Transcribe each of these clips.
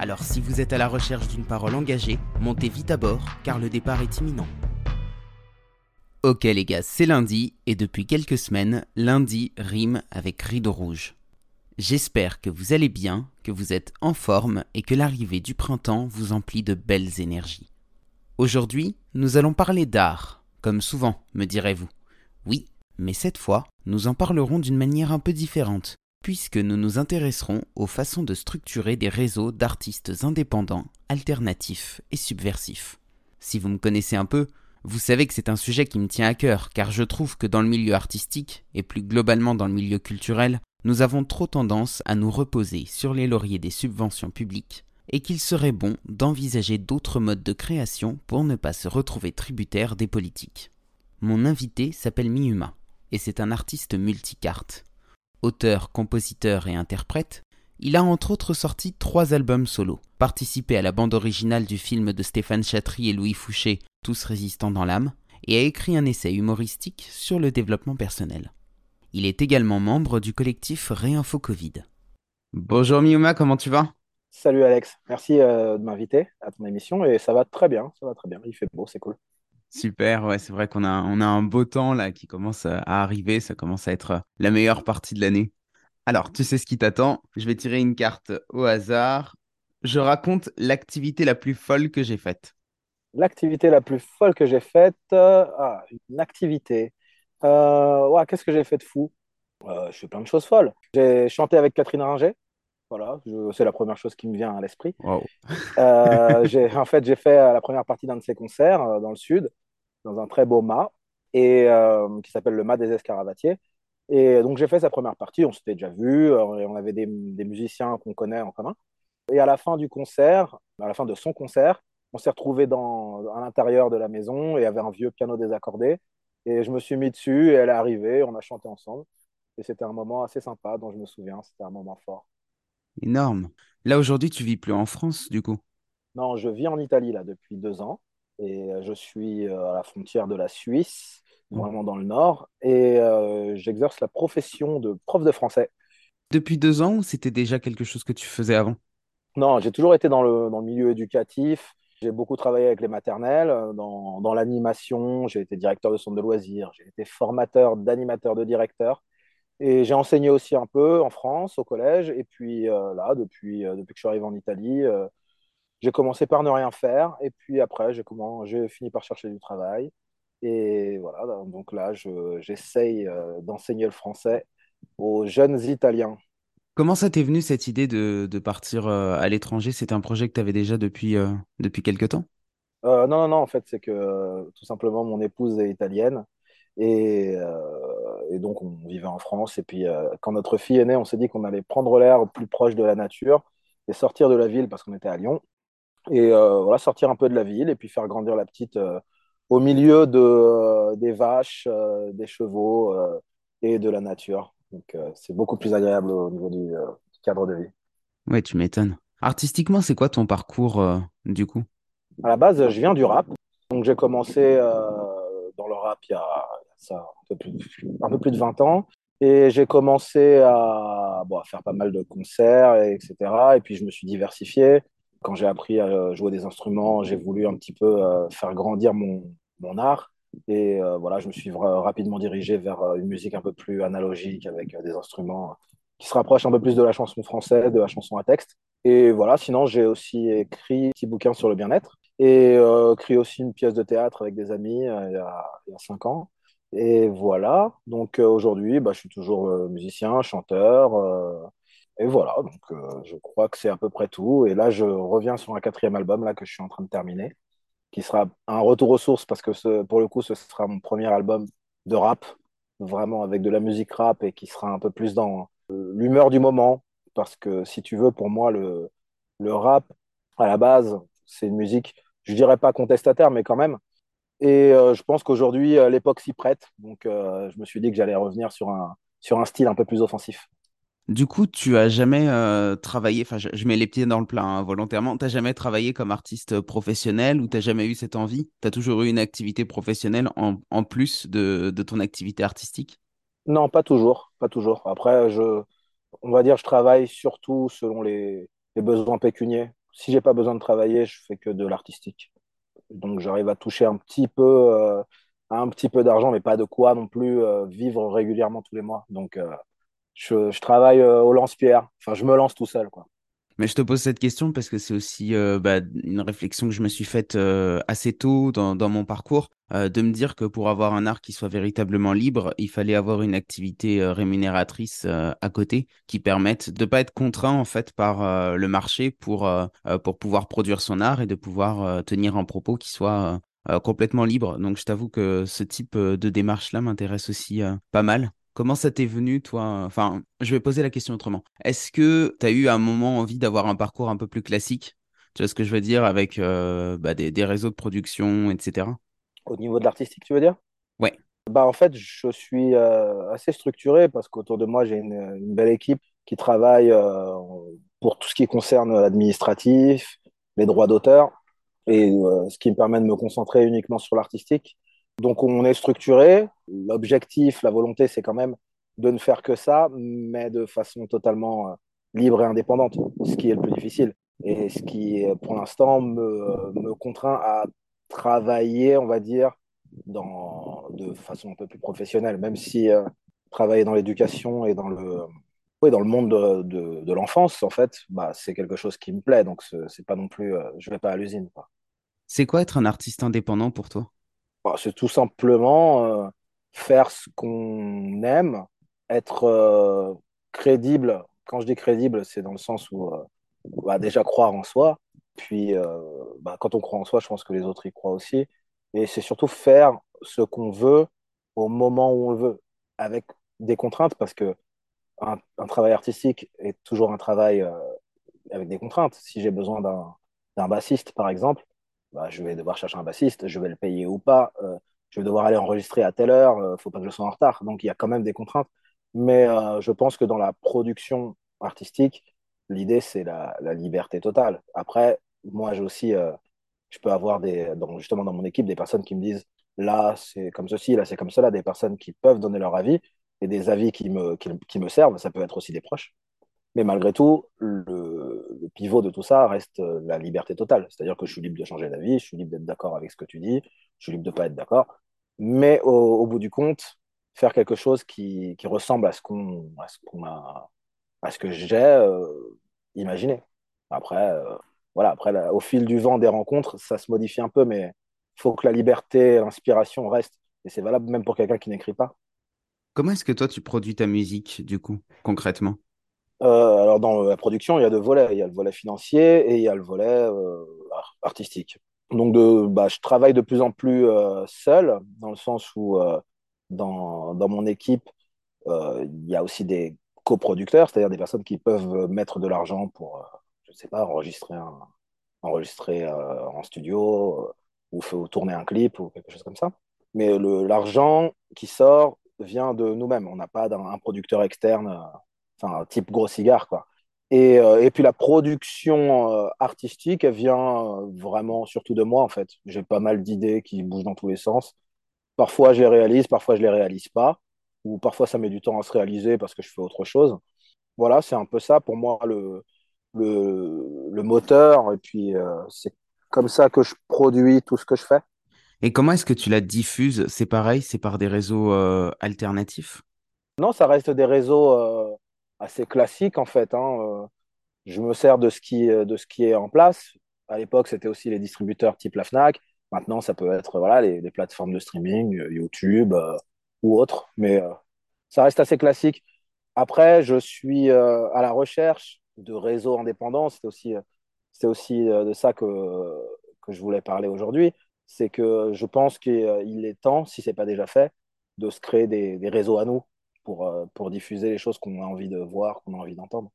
Alors si vous êtes à la recherche d'une parole engagée, montez vite à bord car le départ est imminent. Ok les gars, c'est lundi et depuis quelques semaines, lundi rime avec rideau rouge. J'espère que vous allez bien, que vous êtes en forme et que l'arrivée du printemps vous emplit de belles énergies. Aujourd'hui, nous allons parler d'art, comme souvent, me direz-vous. Oui, mais cette fois, nous en parlerons d'une manière un peu différente, puisque nous nous intéresserons aux façons de structurer des réseaux d'artistes indépendants, alternatifs et subversifs. Si vous me connaissez un peu, vous savez que c'est un sujet qui me tient à cœur, car je trouve que dans le milieu artistique, et plus globalement dans le milieu culturel, nous avons trop tendance à nous reposer sur les lauriers des subventions publiques, et qu'il serait bon d'envisager d'autres modes de création pour ne pas se retrouver tributaire des politiques. Mon invité s'appelle Miuma, et c'est un artiste multicarte. Auteur, compositeur et interprète, il a entre autres sorti trois albums solo, participé à la bande originale du film de Stéphane Chatry et Louis Fouché, Tous résistants dans l'âme, et a écrit un essai humoristique sur le développement personnel. Il est également membre du collectif Réinfo Covid. Bonjour Miuma, comment tu vas? Salut Alex, merci euh, de m'inviter à ton émission et ça va très bien, ça va très bien, il fait beau, c'est cool. Super, ouais, c'est vrai qu'on a, un beau temps là qui commence à arriver, ça commence à être la meilleure partie de l'année. Alors, tu sais ce qui t'attend, je vais tirer une carte au hasard. Je raconte l'activité la plus folle que j'ai faite. L'activité la plus folle que j'ai faite, euh, ah, une activité. Euh, qu'est-ce que j'ai fait de fou? Euh, Je fais plein de choses folles. J'ai chanté avec Catherine Ringer. Voilà, c'est la première chose qui me vient à l'esprit. Euh, en fait, j'ai fait la première partie d'un de ses concerts dans le sud, dans un très beau mât, et, qui s'appelle le mât des Escaravatiers. Et donc, j'ai fait sa première partie, on s'était déjà vu, et on avait des, des musiciens qu'on connaît en commun. Et à la fin du concert, à la fin de son concert, on s'est retrouvés dans, à l'intérieur de la maison et il y avait un vieux piano désaccordé. Et je me suis mis dessus et elle est arrivée, on a chanté ensemble. Et c'était un moment assez sympa dont je me souviens, c'était un moment fort. Énorme. Là, aujourd'hui, tu vis plus en France, du coup? Non, je vis en Italie, là, depuis deux ans. Et euh, je suis euh, à la frontière de la Suisse, mmh. vraiment dans le nord. Et euh, j'exerce la profession de prof de français. Depuis deux ans ou c'était déjà quelque chose que tu faisais avant? Non, j'ai toujours été dans le, dans le milieu éducatif. J'ai beaucoup travaillé avec les maternelles, dans, dans l'animation. J'ai été directeur de centre de loisirs. J'ai été formateur d'animateur de directeur. Et j'ai enseigné aussi un peu en France, au collège. Et puis euh, là, depuis, euh, depuis que je suis arrivé en Italie, euh, j'ai commencé par ne rien faire. Et puis après, j'ai fini par chercher du travail. Et voilà, donc là, j'essaye d'enseigner le français aux jeunes Italiens. Comment ça t'est venu cette idée de, de partir à l'étranger? C'était un projet que tu avais déjà depuis, depuis quelques temps? Non, non, non, en fait, c'est que tout simplement, mon épouse est italienne. Et, euh, et, donc, on vivait en France. Et puis, euh, quand notre fille est née, on s'est dit qu'on allait prendre l'air plus proche de la nature et sortir de la ville parce qu'on était à Lyon. Et euh, voilà, sortir un peu de la ville et puis faire grandir la petite au milieu de, des vaches, des chevaux et de la nature. Donc, c'est beaucoup plus agréable au niveau du, cadre de vie. Ouais, tu m'étonnes. Artistiquement, c'est quoi ton parcours du coup? À la base, je viens du rap. Donc, j'ai commencé dans le rap il y a ça un peu plus, un peu plus de 20 ans. Et j'ai commencé à, bon, à, faire pas mal de concerts, etc. Et puis je me suis diversifié. Quand j'ai appris à jouer des instruments, j'ai voulu un petit peu euh, faire grandir mon, mon art. Et euh, voilà, je me suis rapidement dirigé vers euh, une musique un peu plus analogique avec des instruments qui se rapprochent un peu plus de la chanson française, de la chanson à texte. Et voilà, sinon j'ai aussi écrit un petit bouquin sur le bien-être et écrit aussi une pièce de théâtre avec des amis il, y a, il y a cinq ans. Et voilà, donc euh, aujourd'hui, bah, je suis toujours euh, musicien, chanteur. Euh, et voilà, donc je crois que c'est à peu près tout. Et là, je reviens sur un quatrième album là, que je suis en train de terminer, qui sera un retour aux sources parce que pour le coup, ce sera mon premier album de rap, vraiment avec de la musique rap et qui sera un peu plus dans l'humeur du moment. Parce que si tu veux, pour moi, le, le rap, à la base, c'est une musique je dirais pas contestataire, mais quand même. Et je pense qu'aujourd'hui, l'époque s'y prête. Donc, je me suis dit que j'allais revenir sur un, sur un style un peu plus offensif. Du coup, tu as jamais euh, travaillé, enfin, je, mets les pieds dans le plat hein, volontairement, tu n'as jamais travaillé comme artiste professionnel ou tu n'as jamais eu cette envie? Tu as toujours eu une activité professionnelle en, plus de, ton activité artistique? Non, pas toujours, pas toujours. Après, je, on va dire, je travaille surtout selon les, besoins pécuniers. Si j'ai pas besoin de travailler, je fais que de l'artistique. Donc, j'arrive à toucher un petit peu, euh, un petit peu d'argent, mais pas de quoi non plus euh, vivre régulièrement tous les mois. Donc, je, travaille euh, au lance-pierre. Enfin, je me lance tout seul. Mais je te pose cette question parce que c'est aussi euh, bah, une réflexion que je me suis faite euh, assez tôt dans, mon parcours, de me dire que pour avoir un art qui soit véritablement libre, il fallait avoir une activité rémunératrice à côté qui permette de pas être contraint en fait par le marché pour, pour pouvoir produire son art et de pouvoir tenir un propos qui soit complètement libre. Donc je t'avoue que ce type de démarche-là m'intéresse aussi pas mal. Comment ça t'est venu, toi Enfin, je vais poser la question autrement. Est-ce que tu as eu un moment envie d'avoir un parcours un peu plus classique? Tu vois ce que je veux dire avec euh, bah, des, réseaux de production, etc. Au niveau de l'artistique, tu veux dire? Ouais. Bah, en fait, je suis euh, assez structuré parce qu'autour de moi, j'ai une, belle équipe qui travaille euh, pour tout ce qui concerne l'administratif, les droits d'auteur, et ce qui me permet de me concentrer uniquement sur l'artistique. Donc on est structuré. L'objectif, la volonté, c'est quand même de ne faire que ça, mais de façon totalement euh, libre et indépendante, ce qui est le plus difficile. Et ce qui, pour l'instant, me, me contraint à travailler, on va dire, dans, de façon un peu plus professionnelle, même si euh, travailler dans l'éducation et dans le, oui, dans le monde de, de, l'enfance, en fait, bah, c'est quelque chose qui me plaît. Donc, c'est pas non plus, euh, je vais pas à l'usine. C'est quoi être un artiste indépendant pour toi? Bah, c'est tout simplement euh, faire ce qu'on aime, être euh, crédible. Quand je dis crédible, c'est dans le sens où euh, bah, déjà croire en soi. Puis bah, quand on croit en soi, je pense que les autres y croient aussi. Et c'est surtout faire ce qu'on veut au moment où on le veut, avec des contraintes, parce que un, travail artistique est toujours un travail avec des contraintes. Si j'ai besoin d'un bassiste, par exemple, bah, je vais devoir chercher un bassiste, je vais le payer ou pas, euh, je vais devoir aller enregistrer à telle heure, euh, faut pas que je sois en retard. Donc il y a quand même des contraintes. Mais euh, je pense que dans la production artistique, l'idée c'est la, liberté totale. Après, moi j'ai aussi, je peux avoir des, justement dans mon équipe des personnes qui me disent là c'est comme ceci, là c'est comme cela, des personnes qui peuvent donner leur avis et des avis qui me, qui me servent. Ça peut être aussi des proches. Mais malgré tout, le, pivot de tout ça reste euh, la liberté totale. C'est-à-dire que je suis libre de changer d'avis, je suis libre d'être d'accord avec ce que tu dis, je suis libre de ne pas être d'accord. Mais au, bout du compte, faire quelque chose qui, ressemble à ce que j'ai euh, imaginé. Après, euh, après au fil du vent des rencontres, ça se modifie un peu, mais il faut que la liberté, l'inspiration restent. Et c'est valable même pour quelqu'un qui n'écrit pas. Comment est-ce que toi, tu produis ta musique, du coup, concrètement? Euh, alors, dans la production, il y a deux volets. Il y a le volet financier et il y a le volet euh, artistique. Donc, bah, je travaille de plus en plus euh, seul, dans le sens où dans, mon équipe, il y a aussi des coproducteurs, c'est-à-dire des personnes qui peuvent mettre de l'argent pour, je ne sais pas, enregistrer, en studio ou, tourner un clip ou quelque chose comme ça. Mais l'argent qui sort vient de nous-mêmes. On n'a pas un producteur externe enfin, type gros cigare, quoi. Et, euh, et puis la production euh, artistique, elle vient euh, vraiment surtout de moi, en fait. J'ai pas mal d'idées qui bougent dans tous les sens. Parfois, je les réalise, parfois, je les réalise pas. Ou parfois, ça met du temps à se réaliser parce que je fais autre chose. Voilà, c'est un peu ça pour moi le, le, le moteur. Et puis, c'est comme ça que je produis tout ce que je fais. Et comment est-ce que tu la diffuses? C'est pareil, c'est par des réseaux alternatifs? Non, ça reste des réseaux assez classique en fait. Hein. Euh, je me sers de ce qui, euh, de ce qui est en place. À l'époque, c'était aussi les distributeurs type la Fnac. Maintenant, ça peut être voilà, les, plateformes de streaming, euh, YouTube ou autres. Mais ça reste assez classique. Après, je suis à la recherche de réseaux indépendants. C'est aussi, c'est aussi de ça que, que je voulais parler aujourd'hui. C'est que je pense qu'il est temps, si ce n'est pas déjà fait, de se créer des, des réseaux à nous pour, euh, pour diffuser les choses qu'on a envie de voir, qu'on a envie d'entendre.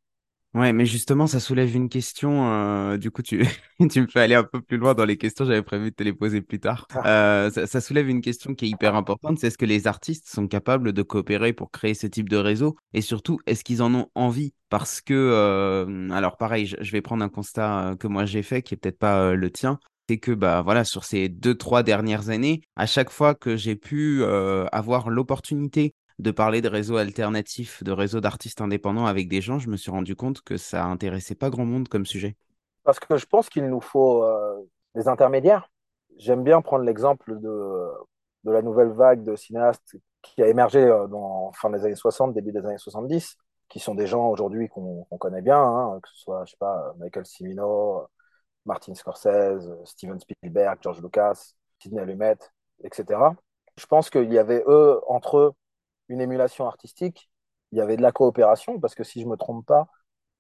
Ouais, mais justement, ça soulève une question. euh, du coup, tu, tu me fais aller un peu plus loin dans les questions. J'avais prévu de te les poser plus tard. Euh, ça, ça soulève une question qui est hyper importante. C'est est-ce que les artistes sont capables de coopérer pour créer ce type de réseau? Et surtout, est-ce qu'ils en ont envie? Parce que, euh, alors pareil, je, je vais prendre un constat que moi j'ai fait, qui est peut-être pas le tien. C'est que bah voilà, sur ces deux, trois dernières années, à chaque fois que j'ai pu euh, avoir l'opportunité de parler de réseaux alternatifs, de réseaux d'artistes indépendants avec des gens, je me suis rendu compte que ça intéressait pas grand monde comme sujet. Parce que je pense qu'il nous faut euh, des intermédiaires. J'aime bien prendre l'exemple de, de la nouvelle vague de cinéastes qui a émergé euh, dans fin des années 60, début des années 70, qui sont des gens aujourd'hui qu'on connaît bien, hein, que ce soit, je sais pas, Michael Cimino, Martin Scorsese, Steven Spielberg, George Lucas, Sidney Lumet, etc. Je pense qu'il y avait eux, entre eux, une émulation artistique, il y avait de la coopération, parce que si je me trompe pas,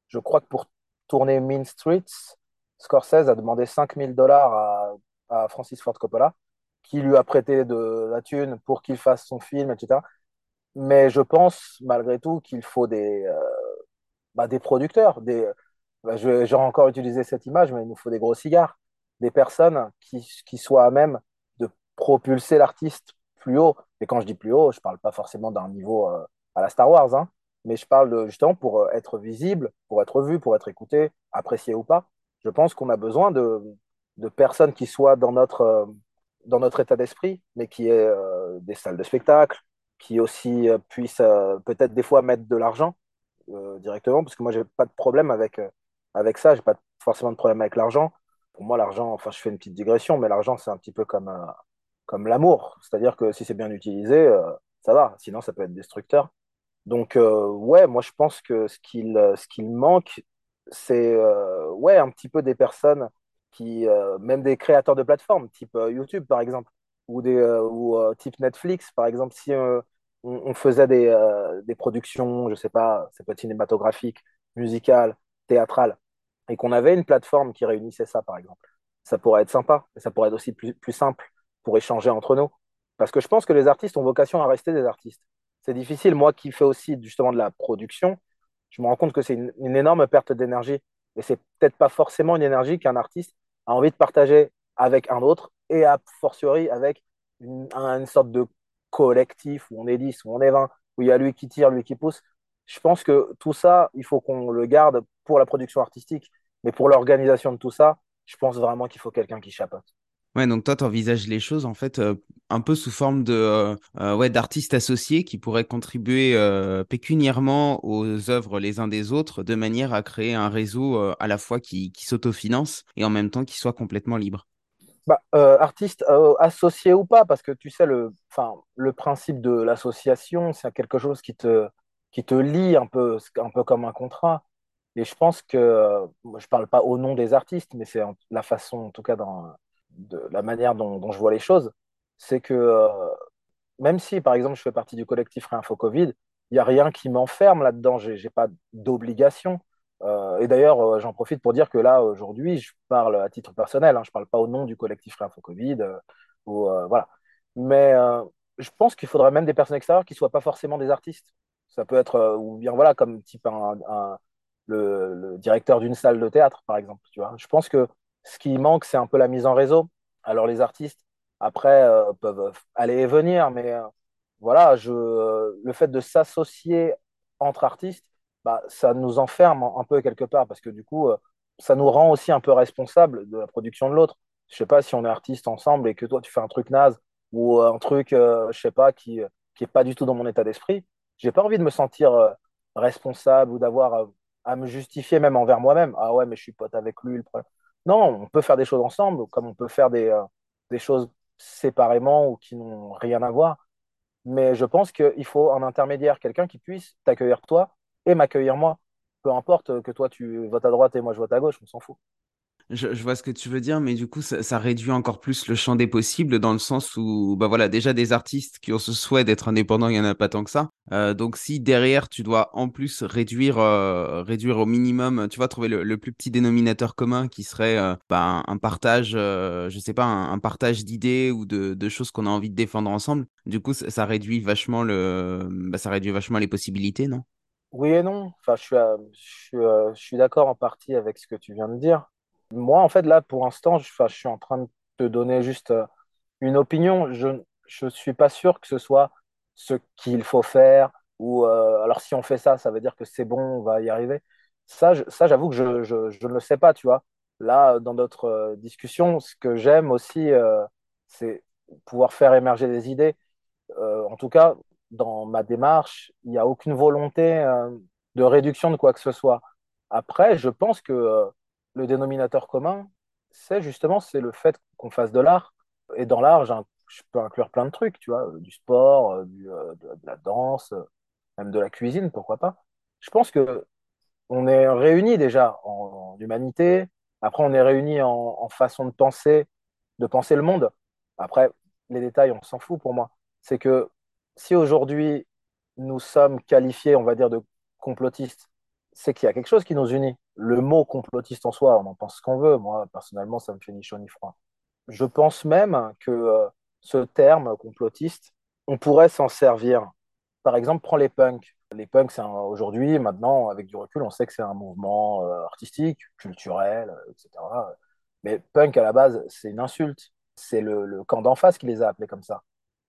je crois que pour tourner Mean Streets, Scorsese a demandé 5000 dollars à, à Francis Ford Coppola, qui lui a prêté de la thune pour qu'il fasse son film, etc. Mais je pense malgré tout qu'il faut des, euh, bah, des producteurs, des, bah, je, j'aurais encore utilisé cette image, mais il nous faut des gros cigares, des personnes qui, qui soient à même de propulser l'artiste plus haut. Et quand je dis plus haut, je ne parle pas forcément d'un niveau euh, à la Star Wars, hein, mais je parle justement pour euh, être visible, pour être vu, pour être écouté, apprécié ou pas. Je pense qu'on a besoin de, de personnes qui soient dans notre, euh, dans notre état d'esprit, mais qui aient des salles de spectacle, qui aussi puissent peut-être des fois mettre de l'argent directement, parce que moi, j'ai pas de problème avec, avec ça, j'ai pas forcément de problème avec l'argent. Pour moi, l'argent, enfin, je fais une petite digression, mais l'argent, c'est un petit peu comme, comme l'amour. C'est-à-dire que si c'est bien utilisé, euh, ça va. Sinon, ça peut être destructeur. Donc, euh, ouais, moi, je pense que ce qu'il euh, ce qu'il manque, c'est ouais, un petit peu des personnes qui, même des créateurs de plateformes, type YouTube, par exemple, ou, des, ou type Netflix, par exemple, si on, faisait des, des productions, je sais pas, ça peut être cinématographique, musicale, théâtrale, et qu'on avait une plateforme qui réunissait ça, par exemple, ça pourrait être sympa, et ça pourrait être aussi plus, plus simple pour échanger entre nous. Parce que je pense que les artistes ont vocation à rester des artistes. C'est difficile, moi qui fais aussi justement de la production, je me rends compte que c'est une, énorme perte d'énergie. Et c'est peut-être pas forcément une énergie qu'un artiste a envie de partager avec un autre, et a fortiori avec une, un- une sorte de collectif où on est 10, où on est 20, où il y a lui qui tire, lui qui pousse. Je pense que tout ça, il faut qu'on le garde pour la production artistique, mais pour l'organisation de tout ça, je pense vraiment qu'il faut quelqu'un qui chapeaute. Ouais, donc toi, tu envisages les choses en fait euh, un peu sous forme de euh, euh, ouais, d'artistes associés qui pourraient contribuer euh, pécuniairement aux œuvres les uns des autres de manière à créer un réseau à la fois qui, qui s'autofinance et en même temps qui soit complètement libre. Bah, euh, artiste euh, associé ou pas, parce que tu sais, le, le principe de l'association, c'est quelque chose qui te, qui te lie un peu, un peu comme un contrat. Et je pense que, je parle pas au nom des artistes, mais c'est la façon, en tout cas, dans, de la manière dont, je vois les choses, c'est que euh, même si, par exemple, je fais partie du collectif Réinfo Covid, il n'y a rien qui m'enferme là-dedans. J'ai, j'ai pas d'obligation. Euh, et d'ailleurs, euh, j'en profite pour dire que là, aujourd'hui, je parle à titre personnel. Hein, je parle pas au nom du collectif Réinfo Covid. ou, voilà. Mais je pense qu'il faudrait même des personnes extérieures qui soient pas forcément des artistes. Ça peut être, ou bien voilà, comme type le, le directeur d'une salle de théâtre, par exemple. Tu vois. Je pense que ce qui manque, c'est un peu la mise en réseau. Alors les artistes, après, euh, peuvent aller et venir, mais euh, voilà, je, le fait de s'associer entre artistes, bah, ça nous enferme un, peu quelque part, parce que du coup, euh, ça nous rend aussi un peu responsables de la production de l'autre. Je sais pas si on est artistes ensemble et que toi, tu fais un truc naze ou un truc, je sais pas, qui, qui est pas du tout dans mon état d'esprit, j'ai pas envie de me sentir responsable ou d'avoir à me justifier même envers moi-même. Ah ouais, mais je suis pote avec lui, le problème. Non, on peut faire des choses ensemble, comme on peut faire des, euh, des choses séparément ou qui n'ont rien à voir. Mais je pense qu'il faut un intermédiaire, quelqu'un qui puisse t'accueillir toi et m'accueillir moi. Peu importe que toi tu votes à droite et moi je vote à gauche, on s'en fout. Je, vois ce que tu veux dire, mais du coup, ça, réduit encore plus le champ des possibles dans le sens où, bah voilà, déjà des artistes qui ont ce souhait d'être indépendants, il n'y en a pas tant que ça. Euh, donc, si derrière, tu dois en plus réduire, euh, réduire au minimum, tu vois, trouver le, plus petit dénominateur commun qui serait euh, bah, un, partage, euh, je sais pas, un, partage d'idées ou de, choses qu'on a envie de défendre ensemble. Du coup, ça, réduit vachement le, bah, ça réduit vachement les possibilités, non? Oui et non. Enfin, je suis, je suis, je suis d'accord en partie avec ce que tu viens de dire. Moi, en fait, là, pour l'instant, je, suis en train de te donner juste euh, une opinion. Je ne suis pas sûr que ce soit ce qu'il faut faire. Ou alors, si on fait ça, ça veut dire que c'est bon, on va y arriver. Ça, ça, j'avoue que je, je, ne le sais pas, tu vois. Là, dans notre euh, discussion, ce que j'aime aussi, euh, c'est pouvoir faire émerger des idées. Euh, en tout cas, dans ma démarche, il n'y a aucune volonté euh, de réduction de quoi que ce soit. Après, je pense que euh, le dénominateur commun, c'est justement c'est le fait qu'on fasse de l'art. Et dans l'art, je peux inclure plein de trucs, tu vois, euh, du sport, euh, euh, de, la danse, même de la cuisine, pourquoi pas. Je pense que on est réunis déjà en, en humanité. Après, on est réunis en, en façon de penser, de penser le monde. Après, les détails, on s'en fout pour moi. C'est que si aujourd'hui nous sommes qualifiés, on va dire, de complotistes, c'est qu'il y a quelque chose qui nous unit. Le mot complotiste en soi, on en pense ce qu'on veut. Moi, personnellement, ça me fait ni chaud ni froid. Je pense même que euh, ce terme complotiste, on pourrait s'en servir. Par exemple, prends les punks. Les punks, aujourd'hui, maintenant, avec du recul, on sait que c'est un mouvement euh, artistique, culturel, euh, etc. Mais punk, à la base, c'est une insulte. C'est le, le camp d'en face qui les a appelés comme ça.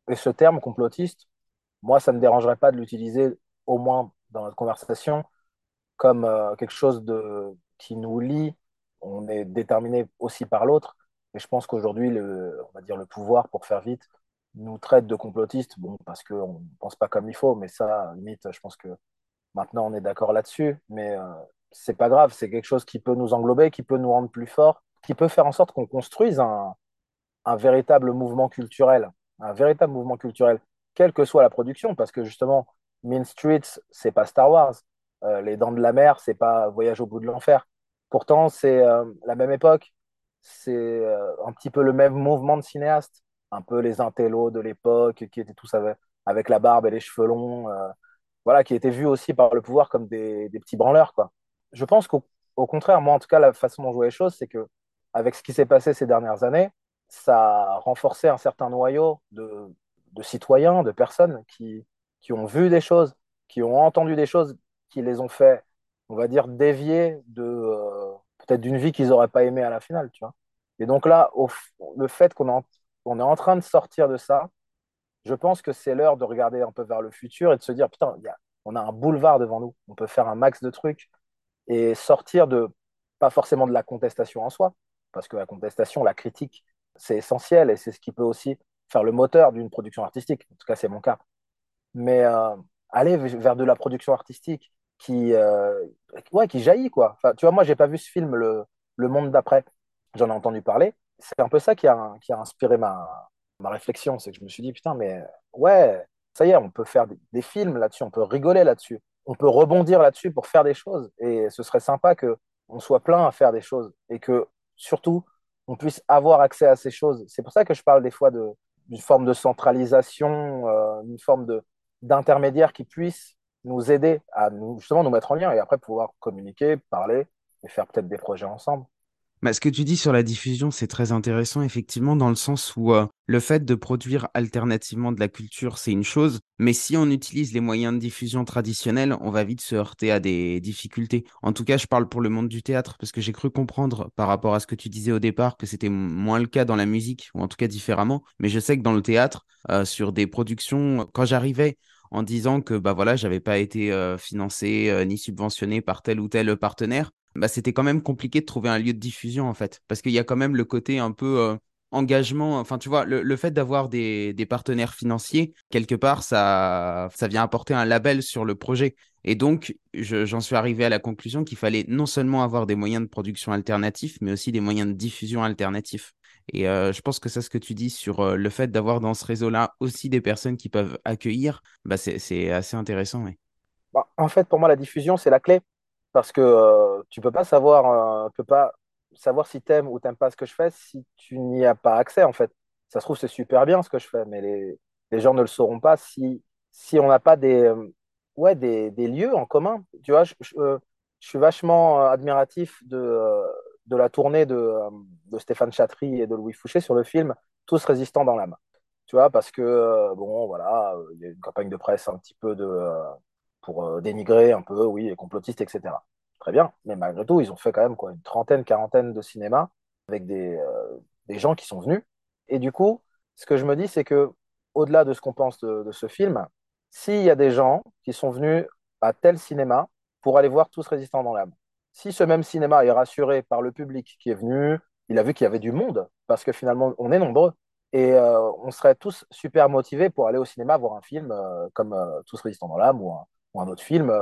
Et ce terme complotiste, moi, ça ne me dérangerait pas de l'utiliser, au moins dans notre conversation, comme euh, quelque chose de, qui nous lie. On est déterminé aussi par l'autre. Et je pense qu'aujourd'hui, on va dire le pouvoir, pour faire vite, nous traite de complotistes, bon, parce qu'on ne pense pas comme il faut, mais ça, limite, je pense que maintenant on est d'accord là-dessus. Mais euh, c'est pas grave, c'est quelque chose qui peut nous englober, qui peut nous rendre plus forts, qui peut faire en sorte qu'on construise un, un véritable mouvement culturel, un véritable mouvement culturel, quelle que soit la production, parce que justement, Mean Streets, c'est pas Star Wars, Euh, Les Dents de la Mer, c'est pas Voyage au bout de l'enfer. Pourtant, c'est euh, la même époque, c'est euh, un petit peu le même mouvement de cinéastes, un peu les intellos de l'époque qui étaient tous avec, avec la barbe et les cheveux longs, voilà, qui étaient vus aussi par le pouvoir comme des, petits branleurs, quoi. Je pense qu'au au contraire, moi en tout cas, la façon dont je vois les choses, c'est que avec ce qui s'est passé ces dernières années, ça a renforcé un certain noyau de, de citoyens, de personnes qui, qui ont vu des choses, qui ont entendu des choses, qui les ont fait, on va dire, dévier de euh, peut-être d'une vie qu'ils n'auraient pas aimé à la finale, tu vois. Et donc là, au, le fait qu'on est, est en train de sortir de ça, je pense que c'est l'heure de regarder un peu vers le futur et de se dire, putain, y a, on a un boulevard devant nous, on peut faire un max de trucs et sortir de, pas forcément de la contestation en soi, parce que la contestation, la critique, c'est essentiel et c'est ce qui peut aussi faire le moteur d'une production artistique. En tout cas, c'est mon cas. Mais euh, aller vers de la production artistique qui, euh, ouais, qui jaillit, quoi. Enfin, tu vois, moi, j'ai pas vu ce film, Le, le Monde d'après. J'en ai entendu parler. C'est un peu ça qui a, qui a inspiré ma, ma réflexion. C'est que je me suis dit, putain, mais ouais, ça y est, on peut faire des, films là-dessus, on peut rigoler là-dessus, on peut rebondir là-dessus pour faire des choses. Et ce serait sympa que on soit plein à faire des choses et que surtout on puisse avoir accès à ces choses. C'est pour ça que je parle des fois d'une forme de centralisation, euh, une forme d'intermédiaire qui puisse nous aider à nous, justement nous mettre en lien et après pouvoir communiquer, parler et faire peut-être des projets ensemble. Bah, ce que tu dis sur la diffusion, c'est très intéressant, effectivement, dans le sens où euh, le fait de produire alternativement de la culture, c'est une chose, mais si on utilise les moyens de diffusion traditionnels, on va vite se heurter à des difficultés. En tout cas, je parle pour le monde du théâtre, parce que j'ai cru comprendre par rapport à ce que tu disais au départ que c'était moins le cas dans la musique, ou en tout cas différemment, mais je sais que dans le théâtre, euh, sur des productions, quand j'arrivais en disant que bah voilà, j'avais pas été financé ni subventionné par tel ou tel partenaire, bah, c'était quand même compliqué de trouver un lieu de diffusion en fait, parce qu'il y a quand même le côté un peu engagement, enfin tu vois, le, le fait d'avoir des, des partenaires financiers, quelque part, ça, ça vient apporter un label sur le projet. Et donc, je- j'en suis arrivé à la conclusion qu'il fallait non seulement avoir des moyens de production alternatifs, mais aussi des moyens de diffusion alternatifs. Et je pense que ça, ce que tu dis sur le fait d'avoir dans ce réseau-là aussi des personnes qui peuvent accueillir, bah, c'est, assez intéressant. Bah, en fait, pour moi, la diffusion, c'est la clé. Parce que tu peux pas savoir, tu peux pas savoir si t'aimes ou t'aimes pas ce que je fais si tu n'y as pas accès, en fait. Ça se trouve, c'est super bien ce que je fais, mais les, les gens ne le sauront pas si, si on n'a pas des, ouais, des, des lieux en commun. Tu vois, je, je, je suis vachement admiratif de, de la tournée de, euh, de Stéphane Chatry et de Louis Fouché sur le film Tous résistants dans l'âme. Tu vois, parce que, euh, bon, voilà, euh, il y a une campagne de presse un petit peu de, pour dénigrer un peu, oui, les complotistes, etc. Très bien, mais malgré tout, ils ont fait quand même quoi, une trentaine, quarantaine de cinémas avec des, des gens qui sont venus. Et du coup, ce que je me dis, c'est que au-delà de ce qu'on pense de, ce film, s'il y a des gens qui sont venus à tel cinéma pour aller voir Tous résistants dans l'âme, si ce même cinéma est rassuré par le public qui est venu, il a vu qu'il y avait du monde, parce que finalement, on est nombreux, et euh, on serait tous super motivés pour aller au cinéma voir un film euh, comme euh, Tous résistants dans l'âme ou, un, autre film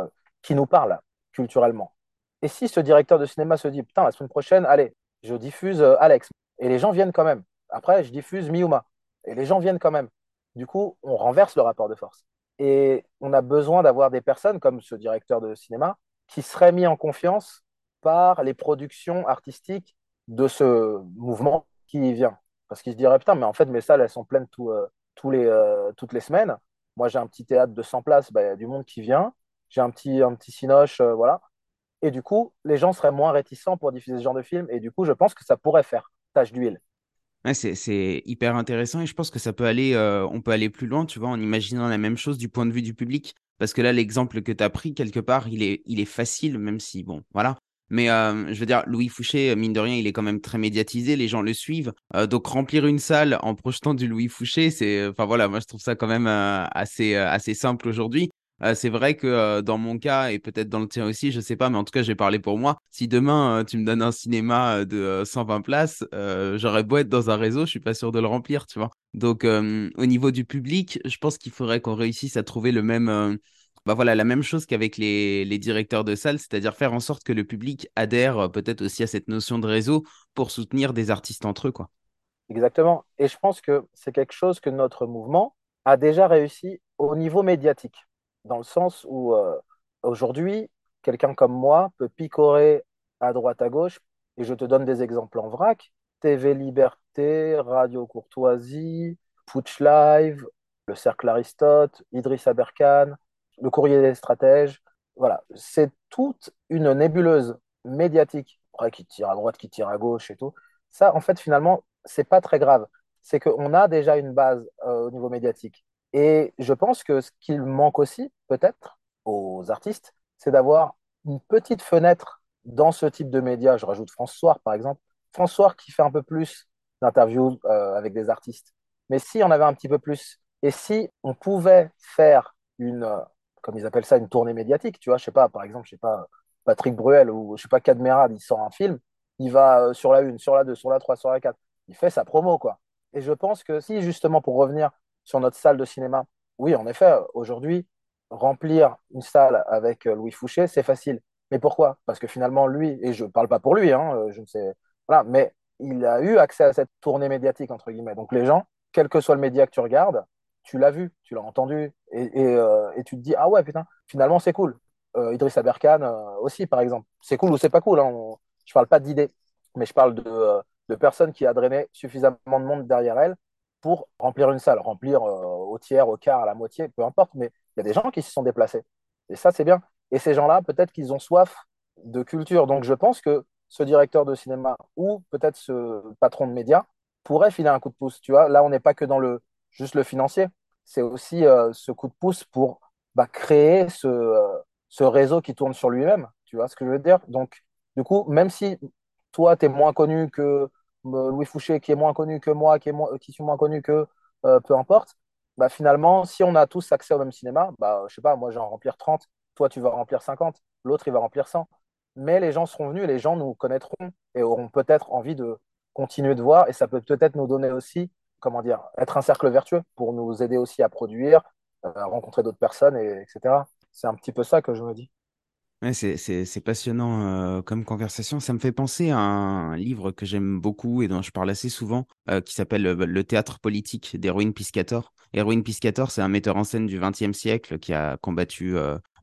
qui nous parle culturellement. Et si ce directeur de cinéma se dit, putain, la semaine prochaine, allez, je diffuse Alex, et les gens viennent quand même. Après, je diffuse Miuma, et les gens viennent quand même. Du coup, on renverse le rapport de force. Et on a besoin d'avoir des personnes comme ce directeur de cinéma qui seraient mis en confiance par les productions artistiques de ce mouvement qui vient. Parce qu'ils se diraient, putain, mais en fait, mes salles, elles sont pleines euh, tous les, euh, toutes les semaines. Moi, j'ai un petit théâtre de 100 places, bah, il y a du monde qui vient. J'ai un petit, un petit cinoche, euh, voilà. Et du coup, les gens seraient moins réticents pour diffuser ce genre de film. Et du coup, je pense que ça pourrait faire tâche d'huile c'est hyper intéressant et je pense que ça peut aller, on peut aller plus loin, tu vois, en imaginant la même chose du point de vue du public. Parce que là, l'exemple que tu as pris, quelque part, il est, il est facile, même si, bon, voilà. Mais euh, je veux dire, Louis Fouché, mine de rien, il est quand même très médiatisé, les gens le suivent. Euh, donc remplir une salle en projetant du Louis Fouché, c'est, enfin voilà, moi je trouve ça quand même assez, assez simple aujourd'hui. Euh, c'est vrai que euh, dans mon cas, et peut-être dans le tien aussi, je sais pas, mais en tout cas, je vais parler pour moi. Si demain, euh, tu me donnes un cinéma de 120 places, j'aurais beau être dans un réseau, je suis pas sûr de le remplir, tu vois. Donc, au niveau du public, je pense qu'il faudrait qu'on réussisse à trouver le même. Bah voilà, la même chose qu'avec les, les, directeurs de salle, c'est-à-dire faire en sorte que le public adhère peut-être aussi à cette notion de réseau pour soutenir des artistes entre eux. Quoi. Exactement. Et je pense que c'est quelque chose que notre mouvement a déjà réussi au niveau médiatique dans le sens où euh, aujourd'hui, quelqu'un comme moi peut picorer à droite à gauche, et je te donne des exemples en vrac. TV Liberté, Radio Courtoisie, Putsch Live, le Cercle Aristote, Idriss Aberkan, le Courrier des Stratèges. Voilà, c'est toute une nébuleuse médiatique qui tire à droite, qui tire à gauche et tout. Ça, en fait, finalement, c'est pas très grave. C'est qu'on a déjà une base euh, au niveau médiatique. Et je pense que ce qu'il manque aussi, peut-être, aux artistes, c'est d'avoir une petite fenêtre dans ce type de médias. Je rajoute François, par exemple. François qui fait un peu plus d'interviews euh, avec des artistes. Mais si on avait un petit peu plus, et si on pouvait faire une, comme ils appellent ça, une tournée médiatique, tu vois, je sais pas, par exemple, je sais pas, Patrick Bruel ou je sais pas, Cadmerade, il sort un film, il va euh, sur la une, sur la deux, sur la trois, sur la quatre, il fait sa promo, quoi. Et je pense que si, justement, pour revenir sur notre salle de cinéma. Oui, en effet, aujourd'hui, remplir une salle avec euh, Louis Fouché, c'est facile. Mais pourquoi? Parce que finalement, lui, et je ne parle pas pour lui, hein, euh, je ne sais, voilà, mais il a eu accès à cette tournée médiatique, entre guillemets. Donc les gens, quel que soit le média que tu regardes, tu l'as vu, tu l'as entendu, et, euh, tu te dis, ah ouais, putain, finalement, c'est cool. Idriss Aberkan aussi, par exemple. C'est cool ou c'est pas cool. Hein, je ne parle pas d'idées, mais je parle de, de personnes qui a drainé suffisamment de monde derrière elles pour remplir une salle, remplir euh, au tiers, au quart, à la moitié, peu importe, mais il y a des gens qui se sont déplacés. Et ça, c'est bien. Et ces gens-là, peut-être qu'ils ont soif de culture. Donc, je pense que ce directeur de cinéma ou peut-être ce patron de médias pourrait filer un coup de pouce. Tu vois, là, on n'est pas que dans le juste le financier. C'est aussi euh, ce coup de pouce pour bah, créer ce, euh, ce réseau qui tourne sur lui-même. Tu vois ce que je veux dire? Donc, du coup, même si toi, tu es moins connu que euh, Louis Fouché qui est moins connu que moi, qui, est qui suis moins connu que peu importe, bah, finalement, si on a tous accès au même cinéma, bah, je sais pas, moi je vais en remplir 30, toi tu vas remplir 50, l'autre il va remplir 100. Mais les gens seront venus, les gens nous connaîtront et auront peut-être envie de continuer de voir et ça peut peut-être nous donner aussi, comment dire, être un cercle vertueux pour nous aider aussi à produire, euh, à rencontrer d'autres personnes, et, etc. C'est un petit peu ça que je me dis c'est passionnant euh, comme conversation. Ça me fait penser à un livre que j'aime beaucoup et dont je parle assez souvent, euh, qui s'appelle Le théâtre politique d'Erwin Piscator. Erwin Piscator, c'est un metteur en scène du XXe siècle qui a combattu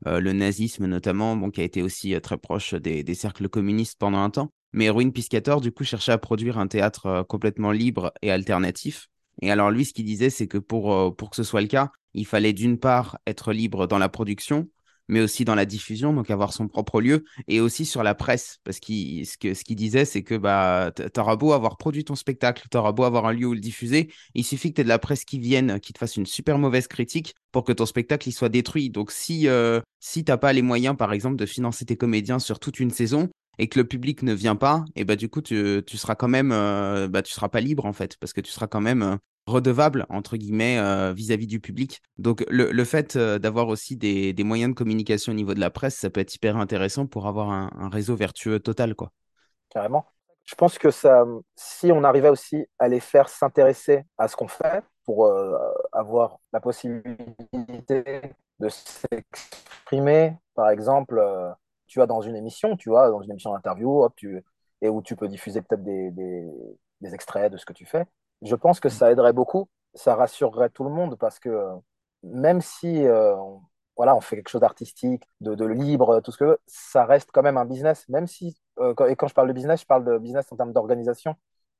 le nazisme notamment, bon, qui a été aussi très proche des, cercles communistes pendant un temps. Mais Erwin Piscator, du coup, cherchait à produire un théâtre complètement libre et alternatif. Et alors lui, ce qu'il disait, c'est que pour, pour que ce soit le cas, il fallait d'une part être libre dans la production, mais aussi dans la diffusion, donc avoir son propre lieu, et aussi sur la presse, parce que ce qu'il ce disait, c'est que bah, tu auras beau avoir produit ton spectacle, tu auras beau avoir un lieu où le diffuser, il suffit que tu aies de la presse qui vienne, qui te fasse une super mauvaise critique pour que ton spectacle il soit détruit. Donc si, euh, si tu n'as pas les moyens, par exemple, de financer tes comédiens sur toute une saison, et que le public ne vient pas, et bah du coup tu, tu seras quand même, euh, bah, tu seras pas libre en fait, parce que tu seras quand même euh, redevable entre guillemets euh, vis-à-vis du public. Donc le, le fait d'avoir aussi des, des, moyens de communication au niveau de la presse, ça peut être hyper intéressant pour avoir un, un réseau vertueux total quoi. Carrément. Je pense que ça, si on arrivait aussi à les faire s'intéresser à ce qu'on fait pour avoir la possibilité de s'exprimer, par exemple tu vas dans une émission, tu vois, dans une émission d'interview, et où tu peux diffuser peut-être des, des, extraits de ce que tu fais. Je pense que ça aiderait beaucoup, ça rassurerait tout le monde parce que même si euh, voilà, on fait quelque chose d'artistique, de, libre, tout ce que ça reste quand même un business, même si, euh, et quand je parle de business, je parle de business en termes d'organisation,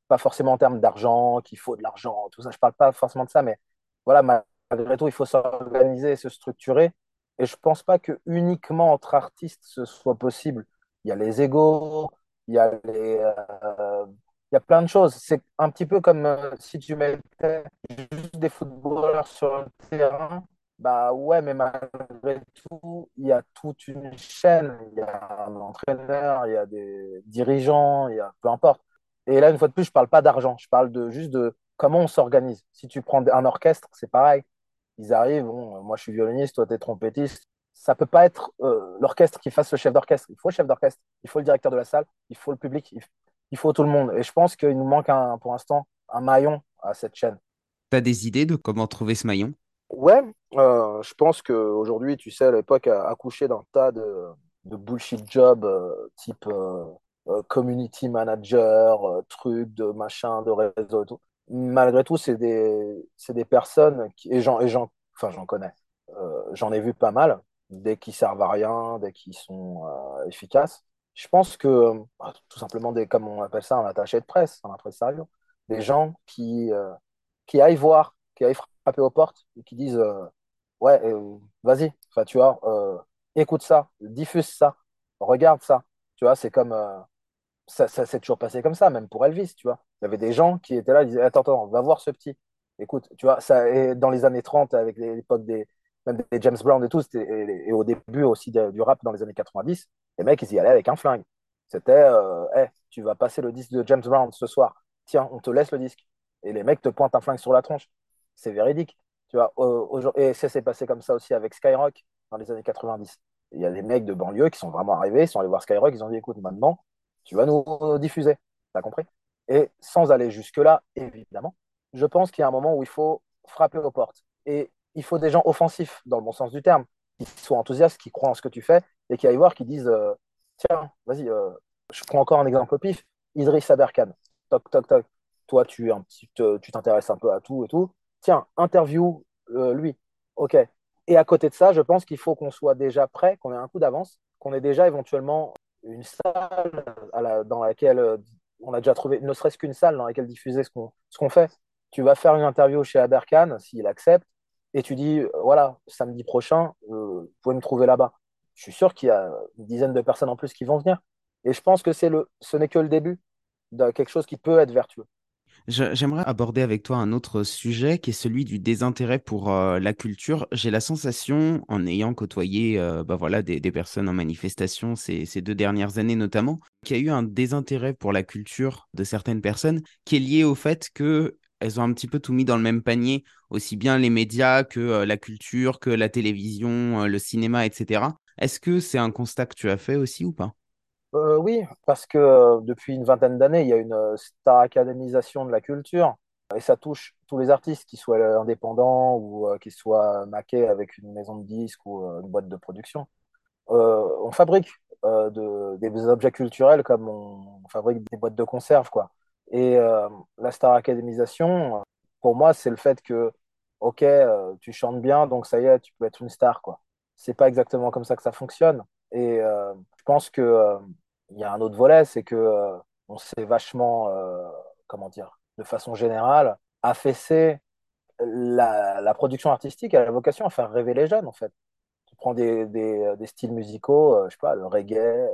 pas forcément en termes d'argent, qu'il faut de l'argent, tout ça, je parle pas forcément de ça, mais voilà, malgré tout, il faut s'organiser, se structurer et je pense pas que uniquement entre artistes ce soit possible. Il y a les égaux, il y a les, euh, il y a plein de choses. C'est un petit peu comme euh, si tu mettais juste des footballeurs sur le terrain. Bah ouais, mais malgré tout, il y a toute une chaîne. Il y a un entraîneur, il y a des dirigeants, il y a peu importe. Et là, une fois de plus, je parle pas d'argent. Je parle de juste de comment on s'organise. Si tu prends un orchestre, c'est pareil ils arrivent, bon, moi je suis violoniste, toi tu es trompettiste. Ça peut pas être euh, l'orchestre qui fasse le chef d'orchestre. Il faut le chef d'orchestre, il faut le directeur de la salle, il faut le public, il, faut tout le monde. Et je pense qu'il nous manque un, pour l'instant un maillon à cette chaîne. Tu as des idées de comment trouver ce maillon? Ouais, euh, je pense qu'aujourd'hui, tu sais, l'époque a accouché d'un tas de, de, bullshit jobs euh, type community manager, truc de machin, de réseau et tout malgré tout, c'est des, des personnes, qui, et j'en enfin, connais, euh, j'en ai vu pas mal, dès qu'ils servent à rien, dès qu'ils sont euh, efficaces. Je pense que, bah, tout simplement, des, comme on appelle ça, un attaché de presse, un impresario, des gens qui, euh, qui aillent voir, qui aillent frapper aux portes et qui disent Ouais, vas-y, tu vois, écoute ça, diffuse ça, regarde ça. Tu vois, c'est comme ça, ça s'est toujours passé comme ça, même pour Elvis, tu vois. Il y avait des gens qui étaient là, ils disaient Attends, attends, va voir ce petit. Écoute, tu vois, ça, dans les années 30, avec l'époque des, même des James Brown et tout, et, au début aussi du rap dans les années 90, les mecs, ils y allaient avec un flingue. C'était euh, tu vas passer le disque de James Brown ce soir. Tiens, on te laisse le disque. Et les mecs te pointent un flingue sur la tronche. C'est véridique. Tu vois, et ça s'est passé comme ça aussi avec Skyrock dans les années 90. Il y a des mecs de banlieue qui sont vraiment arrivés, ils sont allés voir Skyrock, ils ont dit écoute, maintenant, tu vas nous diffuser. T'as compris? Et sans aller jusque-là, évidemment, je pense qu'il y a un moment où il faut frapper aux portes. Et il faut des gens offensifs, dans le bon sens du terme, qui soient enthousiastes, qui croient en ce que tu fais et qui aillent voir, qui disent euh, Tiens, vas-y, euh, je prends encore un exemple pif Idriss Aberkan. Toc, toc, toc. Toi, tu un petit, tu t'intéresses un peu à tout et tout. Tiens, interview euh, lui. OK. Et à côté de ça, je pense qu'il faut qu'on soit déjà prêt, qu'on ait un coup d'avance, qu'on ait déjà éventuellement une salle dans laquelle euh, on a déjà trouvé, ne serait-ce qu'une salle dans laquelle diffuser ce qu'on fait. Tu vas faire une interview chez Aberkan, s'il accepte, et tu dis, euh, voilà, samedi prochain, euh, vous pouvez me trouver là-bas. Je suis sûr qu'il y a une dizaine de personnes en plus qui vont venir. Et je pense que le, ce n'est que le début de quelque chose qui peut être vertueux. J'aimerais aborder avec toi un autre sujet qui est celui du désintérêt pour euh, la culture. J'ai la sensation, en ayant côtoyé euh, bah voilà, des, personnes en manifestation ces, deux dernières années notamment, qu'il y a eu un désintérêt pour la culture de certaines personnes qui est lié au fait qu'elles ont un petit peu tout mis dans le même panier, aussi bien les médias que euh, la culture, que la télévision, le cinéma, etc. Est-ce que c'est un constat que tu as fait aussi ou pas? Euh, oui, parce que euh, depuis une vingtaine d'années, il y a une euh, star académisation de la culture et ça touche tous les artistes, qu'ils soient indépendants ou qu'ils soient maqués avec une maison de disques ou une boîte de production. on fabrique des objets culturels comme on, fabrique des boîtes de conserve, quoi. Et la star académisation, pour moi, c'est le fait que, ok, tu chantes bien, donc ça y est, tu peux être une star, quoi. C'est pas exactement comme ça que ça fonctionne. Et je pense que il y a un autre volet, c'est que euh, on s'est vachement, euh, comment dire, de façon générale, affaissé la, production artistique a la vocation à faire rêver les jeunes, en fait. prend des, des, styles musicaux, euh, je sais pas, le reggae, euh,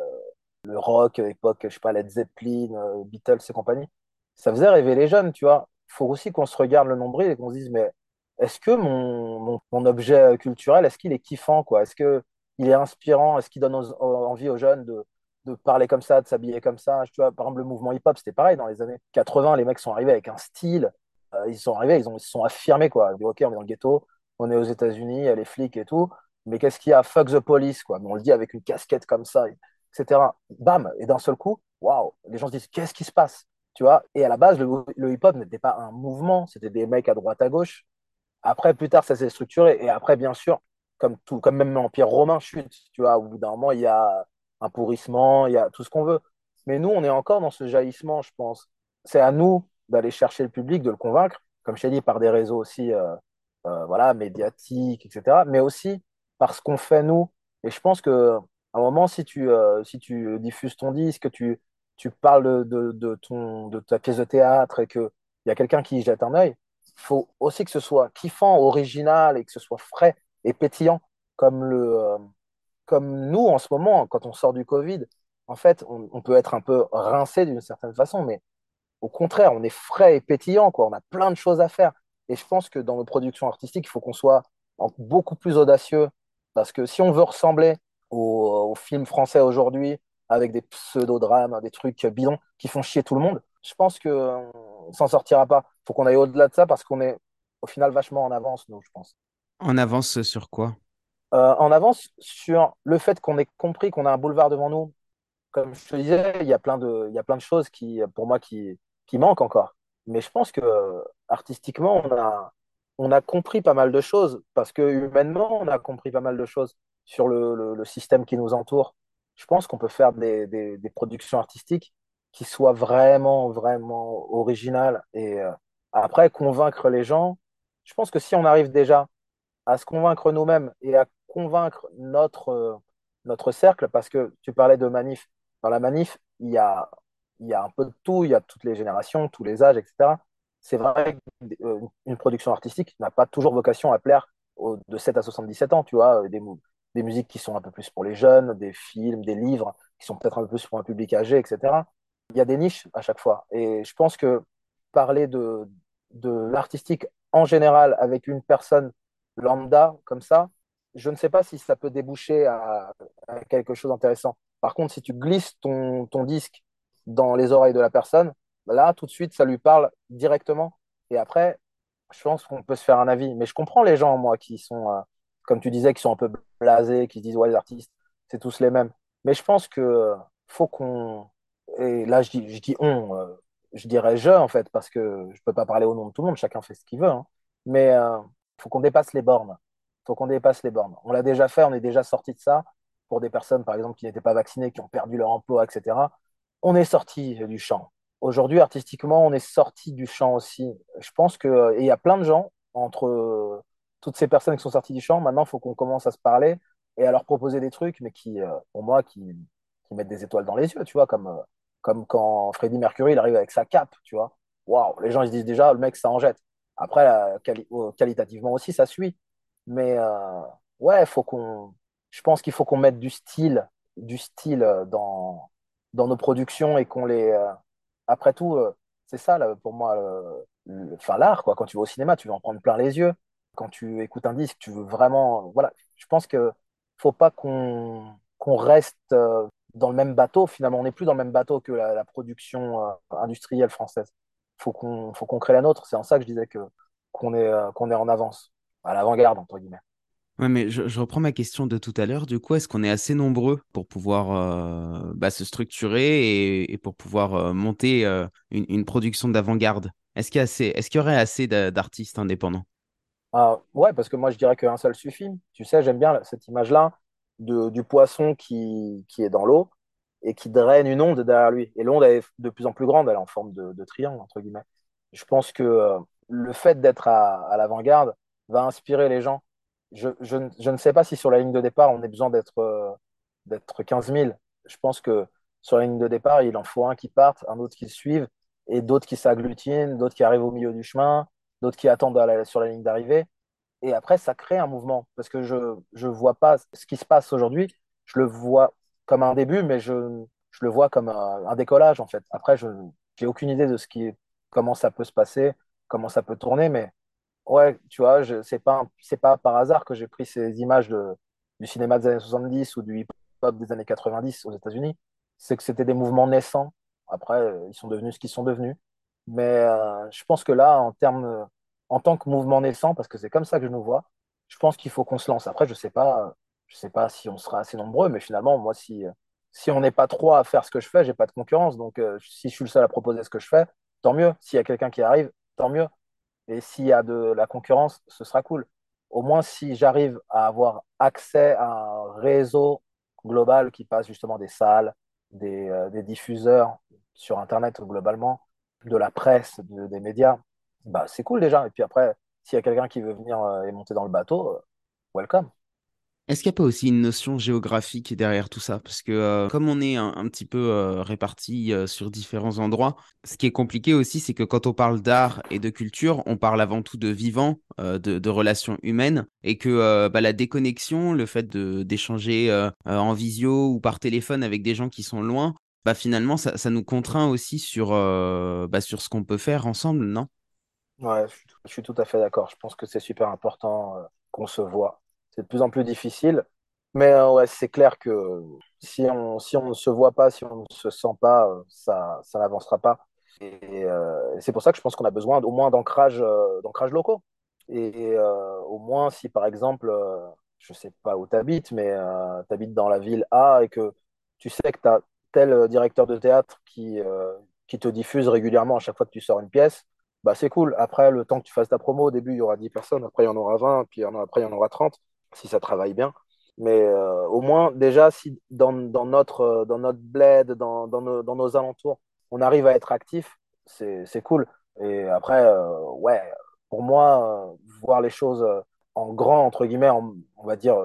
le rock, époque, je sais pas, Led Zeppelin, euh, Beatles et compagnie. Ça faisait rêver les jeunes, tu vois. Il faut aussi qu'on se regarde le nombril et qu'on se dise, mais est-ce que mon, mon, mon objet culturel, est-ce qu'il est kiffant, quoi? Est-ce que il est inspirant? Est-ce qu'il donne envie aux jeunes de, parler comme ça, de s'habiller comme ça? Tu vois, par exemple, le mouvement hip-hop, c'était pareil dans les années 80. Les mecs sont arrivés avec un style. euh, ils sont arrivés, ils ont, ils se sont affirmés, quoi. Ils disent, OK, on est dans le ghetto, on est aux États-Unis, les flics et tout. Mais qu'est-ce qu'il y a? Fuck the police, quoi. Mais on le dit avec une casquette comme ça, etc. Bam! Et d'un seul coup, waouh! Les gens se disent, qu'est-ce qui se passe? Tu vois? Et à la base, le, le hip-hop n'était pas un mouvement, c'était des mecs à droite, à gauche après, plus tard, ça s'est structuré. Et après, bien sûr, comme tout, comme même l'Empire romain chute, tu vois, au bout d'un moment, il y a un pourrissement, il y a tout ce qu'on veut. Mais nous, on est encore dans ce jaillissement, je pense. C'est à nous d'aller chercher le public, de le convaincre, comme je t'ai dit, par des réseaux aussi, euh, euh, voilà, médiatiques, etc. Mais aussi par ce qu'on fait nous. Et je pense que à un moment, si tu, euh, si tu diffuses ton disque, tu, tu parles de, de, ton, de ta pièce de théâtre et qu'il y a quelqu'un qui jette un œil, il faut aussi que ce soit kiffant, original et que ce soit frais et pétillant, comme, le, euh, comme nous en ce moment, quand on sort du Covid. En fait, on, peut être un peu rincé d'une certaine façon, mais au contraire, on est frais et pétillant, quoi. On a plein de choses à faire. Et je pense que dans nos productions artistiques, il faut qu'on soit beaucoup plus audacieux, parce que si on veut ressembler aux, films français aujourd'hui, avec des pseudo-drames, des trucs bidons qui font chier tout le monde, je pense qu'on ne s'en sortira pas. Il faut qu'on aille au-delà de ça, parce qu'on est au final vachement en avance, nous, je pense. En avance sur quoi? Euh, en avance sur le fait qu'on ait compris qu'on a un boulevard devant nous. Comme je te disais, il y a plein de, il y a plein de choses qui, pour moi, qui, qui manquent encore. Mais je pense que euh, artistiquement, on a, on a compris pas mal de choses, parce que humainement, on a compris pas mal de choses sur le, le- système qui nous entoure. Je pense qu'on peut faire des, des- des productions artistiques qui soient vraiment, vraiment originales. Et euh, après, convaincre les gens, je pense que si on arrive déjà à se convaincre nous-mêmes et à convaincre notre, euh, notre cercle, parce que tu parlais de manif. Dans la manif, il y a, il y a un peu de tout, il y a toutes les générations, tous les âges, etc. C'est vrai qu'une production artistique n'a pas toujours vocation à plaire de 7 à 77 ans, tu vois, des, mu- des musiques qui sont un peu plus pour les jeunes, des films, des livres qui sont peut-être un peu plus pour un public âgé, etc. Il y a des niches à chaque fois. Et je pense que parler de, de l'artistique en général avec une personne lambda comme ça, je ne sais pas si ça peut déboucher à, quelque chose d'intéressant. Par contre, si tu glisses ton, disque dans les oreilles de la personne, là, tout de suite, ça lui parle directement. Et après, je pense qu'on peut se faire un avis. Mais je comprends les gens, moi, qui sont, euh, comme tu disais, qui sont un peu blasés, qui se disent, ouais, les artistes, c'est tous les mêmes. Mais je pense que faut qu'on. Et là, je dis, je dis on, euh, je dirais je, en fait, parce que je peux pas parler au nom de tout le monde, chacun fait ce qu'il veut. hein. Mais euh, faut qu'on dépasse les bornes. faut qu'on dépasse les bornes. On l'a déjà fait, on est déjà sorti de ça pour des personnes, par exemple, qui n'étaient pas vaccinées, qui ont perdu leur emploi, etc. On est sorti du champ. Aujourd'hui, artistiquement, on est sorti du champ aussi. Je pense que, et il y a plein de gens entre euh, toutes ces personnes qui sont sorties du champ. Maintenant, il faut qu'on commence à se parler et à leur proposer des trucs, mais qui, euh, pour moi, qui, mettent des étoiles dans les yeux, tu vois, comme, euh, quand Freddie Mercury, arrive avec sa cape, tu vois. Waouh, les gens, se disent déjà, le mec, ça en jette. Après, euh, qualitativement aussi, ça suit. Mais euh, ouais, faut qu'on, je pense qu'il faut qu'on mette du style, du style euh, dans, nos productions et qu'on les. euh, après tout, c'est ça pour moi, enfin l'art quoi. Quand tu vas au cinéma, tu veux en prendre plein les yeux. Quand tu écoutes un disque, tu veux vraiment. Voilà, je pense que faut pas qu'on reste dans le même bateau. Finalement, on n'est plus dans le même bateau que la, production industrielle française. Faut qu'on faut qu'on crée la nôtre. C'est en ça que je disais que qu'on est euh, qu'on est en avance, à l'avant-garde entre guillemets. Ouais, mais je, je reprends ma question de tout à l'heure. Du coup, est-ce qu'on est assez nombreux pour pouvoir euh, bah, se structurer et, et pour pouvoir euh, monter euh, une, une production d'avant-garde? Est-ce qu'il y a assez, est-ce qu'il y aurait assez d'a- d'artistes indépendants? Ah, ouais, parce que moi je dirais qu'un seul suffit. Tu sais, j'aime bien cette image-là de, du poisson qui, qui est dans l'eau et qui draine une onde derrière lui. Et l'onde est de plus en plus grande, elle est en forme de, triangle, entre guillemets. Je pense que euh, le fait d'être à, l'avant-garde va inspirer les gens. Je, ne sais pas si sur la ligne de départ, on a besoin d'être euh, d'être 15 000. Je pense que sur la ligne de départ, il en faut un qui parte, un autre qui suive, et d'autres qui s'agglutinent, d'autres qui arrivent au milieu du chemin, d'autres qui attendent sur la ligne d'arrivée. et après, ça crée un mouvement. Parce que je ne vois pas ce qui se passe aujourd'hui, je le vois comme un début, mais je, je le vois comme un, décollage, en fait. Après, je n'ai aucune idée de ce qui, comment ça peut se passer, comment ça peut tourner, mais ouais, tu vois, ce n'est pas, pas par hasard que j'ai pris ces images de, du cinéma des années 70 ou du hip-hop des années 90 aux États-Unis. C'est que c'était des mouvements naissants. Après, ils sont devenus ce qu'ils sont devenus. Mais euh, je pense que là, en termes, en tant que mouvement naissant, parce que c'est comme ça que je nous vois, je pense qu'il faut qu'on se lance. Après, je sais pas, je sais pas si on sera assez nombreux, mais finalement, moi, si, si on n'est pas trois à faire ce que je fais, j'ai pas de concurrence. Donc, euh, si je suis le seul à proposer ce que je fais, tant mieux. S'il y a quelqu'un qui arrive, tant mieux. Et s'il y a de la concurrence, ce sera cool. Au moins, si j'arrive à avoir accès à un réseau global qui passe justement des salles, des, euh, diffuseurs sur Internet globalement, de la presse, des médias, bah, c'est cool déjà. Et puis après, s'il y a quelqu'un qui veut venir euh, et monter dans le bateau, euh, welcome. Est-ce qu'il n'y a pas aussi une notion géographique derrière tout ça? Parce que euh, comme on est un, petit peu répartis sur différents endroits, ce qui est compliqué aussi, c'est que quand on parle d'art et de culture, on parle avant tout de vivant, de, relations humaines, et que bah, la déconnexion, le fait d'échanger en visio ou par téléphone avec des gens qui sont loin, bah, finalement, ça, nous contraint aussi sur, bah, sur ce qu'on peut faire ensemble, non? Ouais, je suis, tout, à fait d'accord. Je pense que c'est super important euh, qu'on se voit. C'est de plus en plus difficile. Mais euh, ouais, c'est clair que si on, si on ne se voit pas, si on ne se sent pas, euh, ça, ça n'avancera pas. Et, c'est pour ça que je pense qu'on a besoin au moins d'ancrage d'ancrage locaux. Et au moins, si par exemple, je ne sais pas où tu habites, mais tu habites dans la ville A et que tu sais que tu as tel directeur de théâtre qui, qui te diffuse régulièrement à chaque fois que tu sors une pièce, bah, c'est cool. Après, le temps que tu fasses ta promo, au début, il y aura 10 personnes, après, il y en aura 20, puis après, il y en aura 30, si ça travaille bien. Mais euh, au moins, déjà, si dans, notre, euh, dans notre bled, dans, nos, alentours, on arrive à être actif, c'est cool. Et après, euh, ouais, pour moi, voir les choses en grand, entre guillemets, on va dire,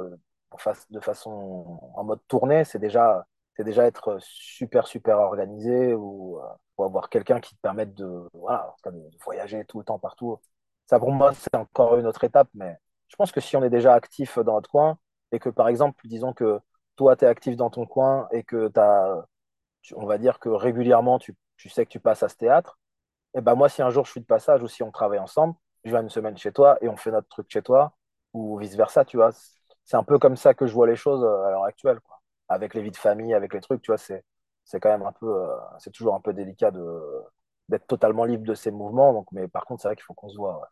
de façon en mode tournée, c'est déjà, déjà être super, super organisé ou avoir quelqu'un qui te permette de, voilà, de voyager tout le temps partout. Ça, pour moi, c'est encore une autre étape, mais je pense que si on est déjà actif dans notre coin et que, par exemple, disons que toi, tu es actif dans ton coin et que tu as, on va dire que régulièrement, tu, sais que tu passes à ce théâtre, et ben moi, si un jour je suis de passage ou si on travaille ensemble, je viens une semaine chez toi et on fait notre truc chez toi ou vice-versa, tu vois. C'est un peu comme ça que je vois les choses euh, à l'heure actuelle, quoi. Avec les vies de famille, avec les trucs, tu vois, c'est quand même un peu, euh, c'est toujours un peu délicat d'être totalement libre de ces mouvements. Donc, mais par contre, c'est vrai qu'il faut qu'on se voit.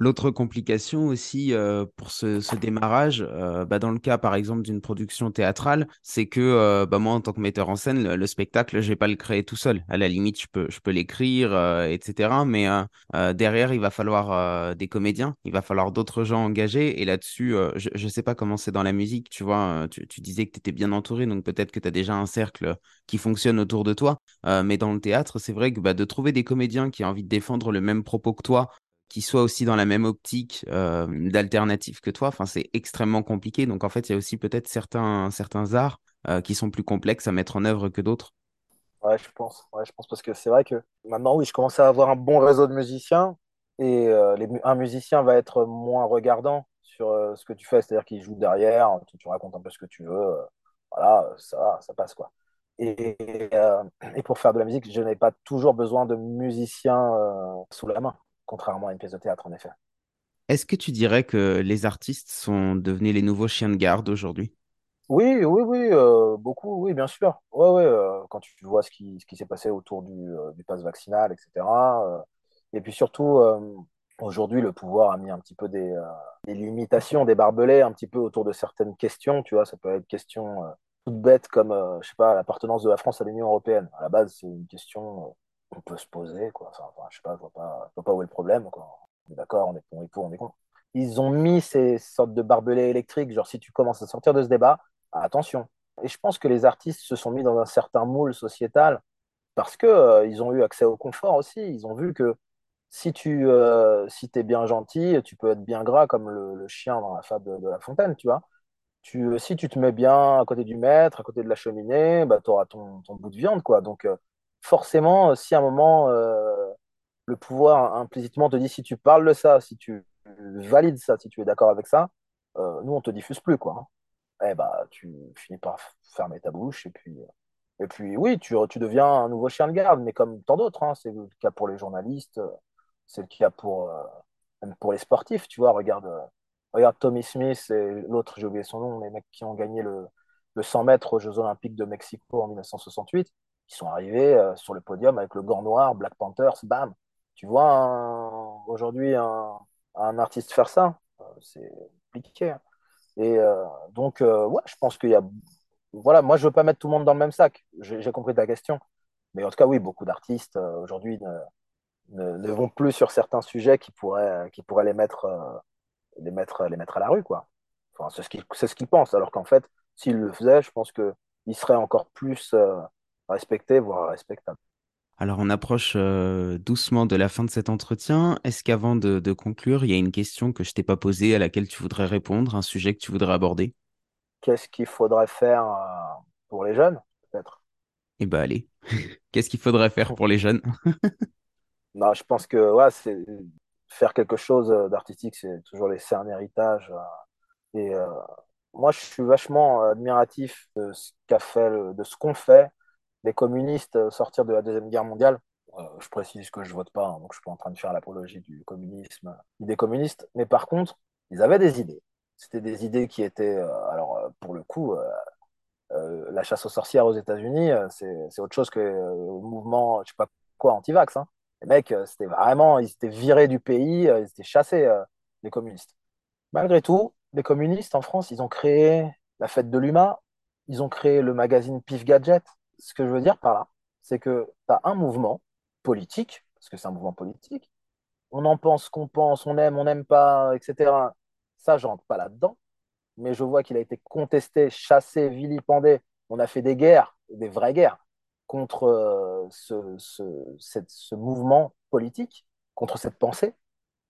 L'autre complication aussi euh, pour ce, démarrage, euh, bah, dans le cas par exemple d'une production théâtrale, c'est que euh, bah, moi en tant que metteur en scène, le, spectacle, je vais pas le créer tout seul. À la limite, je peux, l'écrire, etc. Mais derrière, il va falloir des comédiens, il va falloir d'autres gens engagés. Et là-dessus, je ne sais pas comment c'est dans la musique, tu vois, tu, tu disais que tu étais bien entouré, donc peut-être que tu as déjà un cercle qui fonctionne autour de toi. mais dans le théâtre, c'est vrai que bah, de trouver des comédiens qui ont envie de défendre le même propos que toi, qui soit aussi dans la même optique euh, d'alternative que toi. C'est extrêmement compliqué. Donc, en fait, il y a aussi peut-être certains, certains arts euh, qui sont plus complexes à mettre en œuvre que d'autres. Ouais, je pense. Ouais, je pense parce que c'est vrai que maintenant, oui, je commence à avoir un bon réseau de musiciens et euh, un musicien va être moins regardant sur ce que tu fais, c'est-à-dire qu'il joue derrière, tu, tu, racontes un peu ce que tu veux, voilà, ça, ça passe quoi. Et, et, pour faire de la musique, je n'ai pas toujours besoin de musiciens sous la main contrairement à une pièce de théâtre, en effet. Est-ce que tu dirais que les artistes sont devenus les nouveaux chiens de garde aujourd'hui? Oui, oui, oui, euh, beaucoup, oui, bien sûr. Ouais, ouais, euh, quand tu vois ce qui, ce qui s'est passé autour du, euh, du pass vaccinal, etc. et puis surtout, aujourd'hui, le pouvoir a mis un petit peu des, des, limitations, des barbelés un petit peu autour de certaines questions. Tu vois, ça peut être question toute bête comme, je sais pas, l'appartenance de la France à l'Union européenne. À la base, c'est une question on peut se poser, quoi. Enfin, je sais pas, je vois pas, pas où est le problème, quoi. On est d'accord, on est on est pour, on est con. Ils ont mis ces sortes de barbelés électriques, genre si tu commences à sortir de ce débat, attention. Et je pense que les artistes se sont mis dans un certain moule sociétal parce que euh, ils ont eu accès au confort aussi. Ils ont vu que si tu euh, si es bien gentil, tu peux être bien gras comme le, chien dans la fable de, La Fontaine, tu vois. Tu, si tu te mets bien à côté du maître, à côté de la cheminée, bah, tu auras ton, ton, bout de viande, quoi. Donc, euh, forcément, si à un moment, euh, le pouvoir implicitement te dit si tu parles de ça, si tu, valides ça, si tu es d'accord avec ça, euh, nous, on te diffuse plus, quoi. Hein. Eh bah, tu finis par fermer ta bouche et puis, et puis oui, tu, deviens un nouveau chien de garde, mais comme tant d'autres, hein, c'est le cas pour les journalistes, c'est le cas pour, euh, même pour les sportifs, tu vois, regarde, euh, regarde Tommy Smith et l'autre, j'ai oublié son nom, les mecs qui ont gagné le, le 100 mètres aux Jeux Olympiques de Mexico en 1968, qui sont arrivés euh, sur le podium avec le gant noir, Black Panthers, bam. Tu vois aujourd'hui un, artiste faire ça, c'est compliqué. Hein. Et donc, ouais, je pense qu'il y a voilà, moi, je veux pas mettre tout le monde dans le même sac. J'ai compris ta question. Mais en tout cas, oui, beaucoup d'artistes euh, aujourd'hui ne, vont plus sur certains sujets qui pourraient, les, mettre, euh, à la rue. Quoi. Enfin, c'est ce qu'ils pensent. Alors qu'en fait, s'ils le faisaient, je pense qu'ils seraient encore plus euh, respectés, voire respectables. Alors, on approche doucement de la fin de cet entretien. Est-ce qu'avant de, de, conclure, il y a une question que je t'ai pas posée à laquelle tu voudrais répondre, un sujet que tu voudrais aborder? Qu'est-ce qu'il faudrait faire euh, pour les jeunes, peut-être? Eh bien, allez. qu'est-ce qu'il faudrait faire pour les jeunes? Non, Je pense que ouais, c'est faire quelque chose d'artistique, c'est toujours laisser un héritage. Euh, et euh, moi, je suis vachement admiratif de ce qu'a fait, de ce qu'ont fait les communistes sortir de la deuxième guerre mondiale. je précise que je vote pas, hein, donc je suis pas en train de faire l'apologie du communisme, des communistes. Mais par contre, ils avaient des idées. C'était des idées qui étaient, euh, alors euh, pour le coup, euh, la chasse aux sorcières aux États-Unis, c'est autre chose que le mouvement, je sais pas quoi, anti-vax. Hein. Les mecs, c'était vraiment, ils étaient virés du pays, ils étaient chassés, les communistes. Malgré tout, les communistes en France, ils ont créé la fête de l'UMA, ils ont créé le magazine Pif Gadget. Ce que je veux dire par là, c'est que tu as un mouvement politique, parce que c'est un mouvement politique, on en pense qu'on pense, on aime, on n'aime pas, etc. Ça, je rentre pas là-dedans. Mais je vois qu'il a été contesté, chassé, vilipendé. On a fait des guerres, des vraies guerres, contre euh, ce, ce, mouvement politique, contre cette pensée.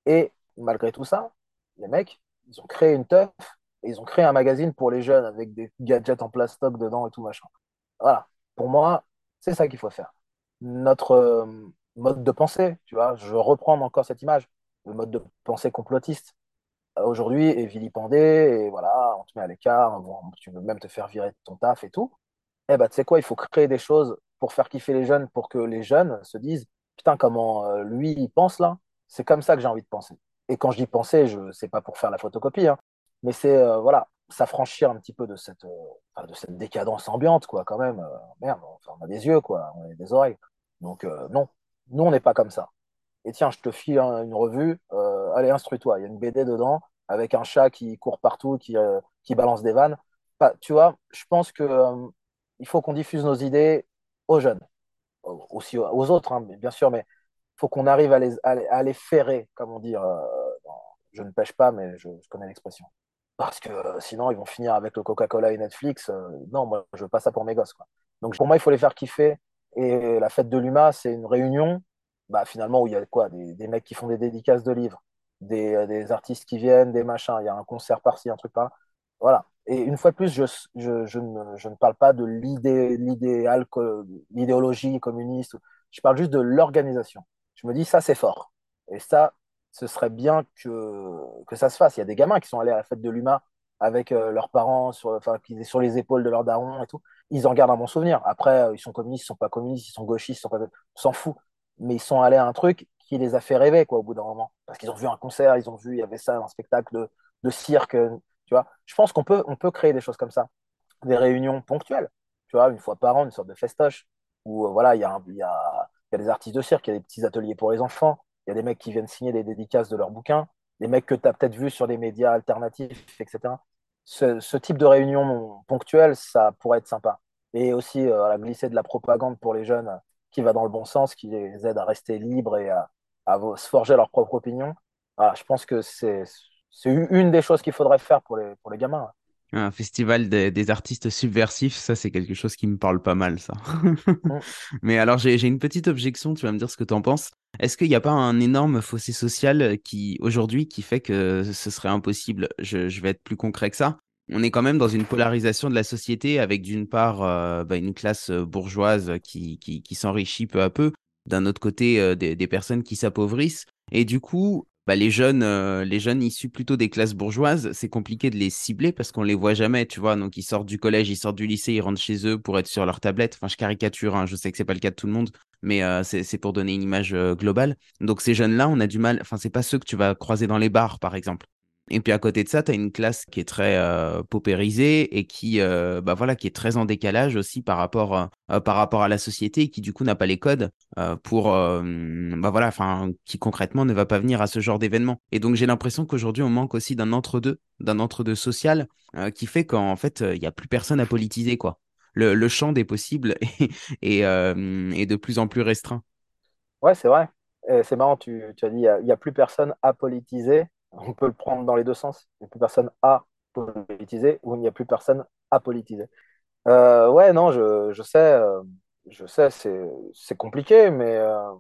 Et malgré tout ça, les mecs, ils ont créé une teuf et ils ont créé un magazine pour les jeunes avec des gadgets en plastoc dedans et tout machin. Voilà. Pour moi, c'est ça qu'il faut faire. Notre euh, mode de pensée, tu vois, je veux reprendre encore cette image, le mode de pensée complotiste aujourd'hui est vilipendé et voilà, on te met à l'écart, tu veux même te faire virer de ton taf et tout. Eh ben, tu sais quoi, il faut créer des choses pour faire kiffer les jeunes, pour que les jeunes se disent Putain, comment euh, lui, il pense là C'est comme ça que j'ai envie de penser. Et quand je dis penser, je sais pas pour faire la photocopie, hein, mais c'est euh, voilà, s'affranchir un petit peu de cette, euh, de cette décadence ambiante, quoi, quand même. merde, on a des yeux, quoi, on a des oreilles. Donc, non, nous, on n'est pas comme ça. Et tiens, je te file une revue, allez, instruis-toi. Il y a une BD dedans avec un chat qui court partout, qui, euh, qui balance des vannes. Bah, tu vois, je pense que euh, il faut qu'on diffuse nos idées aux jeunes, aussi aux autres, hein, bien sûr, mais il faut qu'on arrive à les, à, les ferrer, comme on dit. Euh, je ne pêche pas, mais je, connais l'expression. Parce que sinon, ils vont finir avec le Coca-Cola et Netflix. non, moi, je veux pas ça pour mes gosses. Quoi. Donc, pour moi, il faut les faire kiffer. Et la fête de l'UMA, c'est une réunion, bah, finalement, où il y a quoi? Des, mecs qui font des dédicaces de livres, des, des, artistes qui viennent, des machins, il y a un concert par-ci, un truc par-là. Voilà. Et une fois de plus, je, je, je, ne, je ne, parle pas de l'idéologie communiste. Je parle juste de l'organisation. Je me dis, ça, c'est fort. Et ça, ce serait bien que, que ça se fasse. Il y a des gamins qui sont allés à la fête de l'UMA avec euh, leurs parents, sur, enfin, qui sur les épaules de leurs darons et tout. Ils en gardent un bon souvenir. Après, euh, ils sont communistes, ils sont pas communistes, ils sont gauchistes, ils sont on s'en fout. Mais ils sont allés à un truc qui les a fait rêver, quoi, au bout d'un moment. Parce qu'ils ont vu un concert, ils ont vu, il y avait ça, un spectacle de, de cirque, tu vois. Je pense qu'on peut, on peut créer des choses comme ça. Des réunions ponctuelles, tu vois, une fois par an, une sorte de festoche, où, euh, voilà, il y, a, y, a, y a des artistes de cirque, il y a des petits ateliers pour les enfants, il y a des mecs qui viennent signer des dédicaces de leurs bouquins, des mecs que tu as peut-être vus sur des médias alternatifs, etc. Ce, type de réunion ponctuelle, ça pourrait être sympa. Et aussi, euh, glisser de la propagande pour les jeunes qui va dans le bon sens, qui les aide à rester libres et à, se forger leur propre opinion. je pense que c'est une des choses qu'il faudrait faire pour les gamins. Un festival des, artistes subversifs, ça c'est quelque chose qui me parle pas mal, ça. Mais alors j'ai une petite objection, tu vas me dire ce que tu en penses. Est-ce qu'il n'y a pas un énorme fossé social qui aujourd'hui qui fait que ce serait impossible? Je, je, vais être plus concret que ça. On est quand même dans une polarisation de la société avec d'une part euh, bah, une classe bourgeoise qui, qui, qui s'enrichit peu à peu d'un autre côté euh, des, personnes qui s'appauvrissent. Et du coup, bah, les jeunes, euh, les jeunes issus plutôt des classes bourgeoises, c'est compliqué de les cibler parce qu'on les voit jamais, tu vois. Donc ils sortent du collège, ils sortent du lycée, ils rentrent chez eux pour être sur leur tablette. Enfin, je caricature, hein, je sais que c'est pas le cas de tout le monde, mais euh, c'est pour donner une image euh, globale. Donc ces jeunes-là, on a du mal. Enfin, c'est pas ceux que tu vas croiser dans les bars, par exemple. Et puis à côté de ça, tu as une classe qui est très euh, paupérisée et qui, euh, bah voilà, qui est très en décalage aussi par rapport, euh, par rapport à la société et qui du coup n'a pas les codes pour, bah voilà, enfin, qui concrètement ne va pas venir à ce genre d'événement. Et donc j'ai l'impression qu'aujourd'hui on manque aussi d'un entre-deux, d'un entre-deux social qui fait qu'en fait il n'y a plus personne à politiser quoi. Le, le champ des possibles est, est, de plus en plus restreint. Ouais, c'est vrai. C'est marrant, tu, as dit, il n'y a, plus personne à politiser on peut le prendre dans les deux sens. Il n'y a plus personne à politiser ou il n'y a plus personne à politiser. Euh, ouais, non, je, je sais, euh, je sais, c'est compliqué, mais, euh,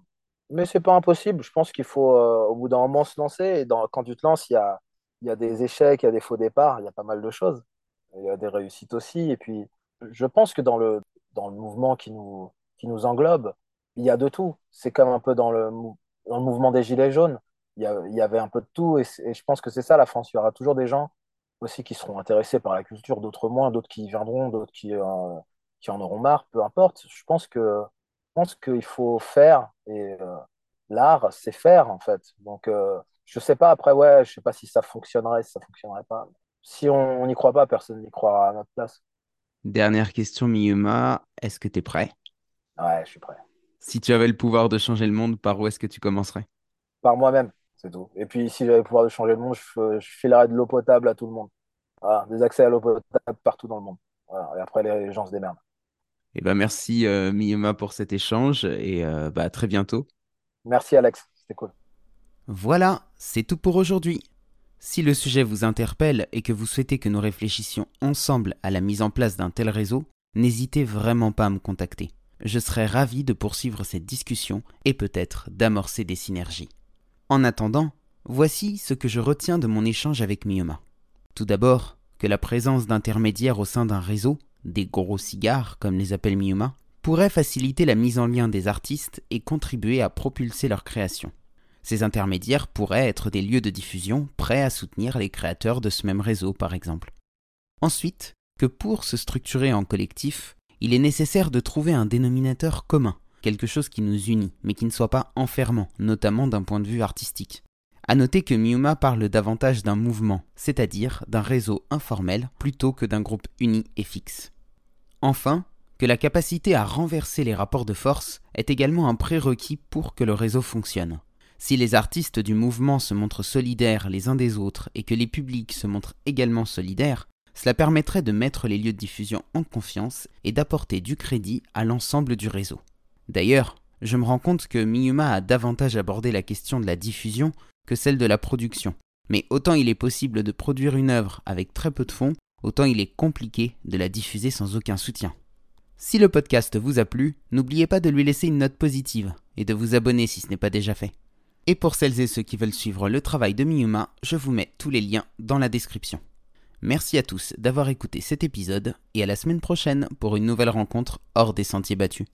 mais c'est pas impossible. Je pense qu'il faut euh, au bout d'un moment se lancer. Et quand tu te lances, il y a, y a des échecs, il y a des faux départs, il y a pas mal de choses. Il y a des réussites aussi. Et puis, je pense que dans le, dans le mouvement qui nous, qui nous englobe, il y a de tout. C'est comme un peu dans le, dans le mouvement des Gilets jaunes il y, avait un peu de tout. Et, je pense que c'est ça la France. Il y aura toujours des gens aussi qui seront intéressés par la culture, d'autres moins, d'autres qui y viendront, d'autres qui, euh, qui en auront marre, peu importe. Je pense que je pense qu'il faut faire et euh, l'art, c'est faire en fait. Donc euh, je sais pas après ouais, je sais pas si ça fonctionnerait, si ça fonctionnerait pas. Si on n'y croit pas, personne n'y croira à notre place. Dernière question, Miyuma, est-ce que tu es prêt? Ouais, je suis prêt. Si tu avais le pouvoir de changer le monde, par où est-ce que tu commencerais? Par moi-même. C'est tout. Et puis, si j'avais le pouvoir de changer le monde, je, je filerais de l'eau potable à tout le monde. des accès à l'eau potable partout dans le monde. Et après, les gens se démerdent. Eh ben, merci euh, Miyuma pour cet échange et euh, bah, à très bientôt. Merci Alex, c'était cool. Voilà, c'est tout pour aujourd'hui. Si le sujet vous interpelle et que vous souhaitez que nous réfléchissions ensemble à la mise en place d'un tel réseau, n'hésitez vraiment pas à me contacter. Je serai ravi de poursuivre cette discussion et peut-être d'amorcer des synergies. En attendant, voici ce que je retiens de mon échange avec Miyoma. Tout d'abord, que la présence d'intermédiaires au sein d'un réseau, des gros cigares comme les appelle Miyoma, pourrait faciliter la mise en lien des artistes et contribuer à propulser leur création. Ces intermédiaires pourraient être des lieux de diffusion prêts à soutenir les créateurs de ce même réseau, par exemple. Ensuite, que pour se structurer en collectif, il est nécessaire de trouver un dénominateur commun, quelque chose qui nous unit, mais qui ne soit pas enfermant, notamment d'un point de vue artistique. À noter que Miuma parle davantage d'un mouvement, c'est-à-dire d'un réseau informel plutôt que d'un groupe uni et fixe. Enfin, que la capacité à renverser les rapports de force est également un prérequis pour que le réseau fonctionne. Si les artistes du mouvement se montrent solidaires les uns des autres et que les publics se montrent également solidaires, cela permettrait de mettre les lieux de diffusion en confiance et d'apporter du crédit à l'ensemble du réseau. D'ailleurs, je me rends compte que Miyuma a davantage abordé la question de la diffusion que celle de la production. Mais autant il est possible de produire une œuvre avec très peu de fonds, autant il est compliqué de la diffuser sans aucun soutien. Si le podcast vous a plu, n'oubliez pas de lui laisser une note positive et de vous abonner si ce n'est pas déjà fait. Et pour celles et ceux qui veulent suivre le travail de Miyuma, je vous mets tous les liens dans la description. Merci à tous d'avoir écouté cet épisode et à la semaine prochaine pour une nouvelle rencontre hors des sentiers battus.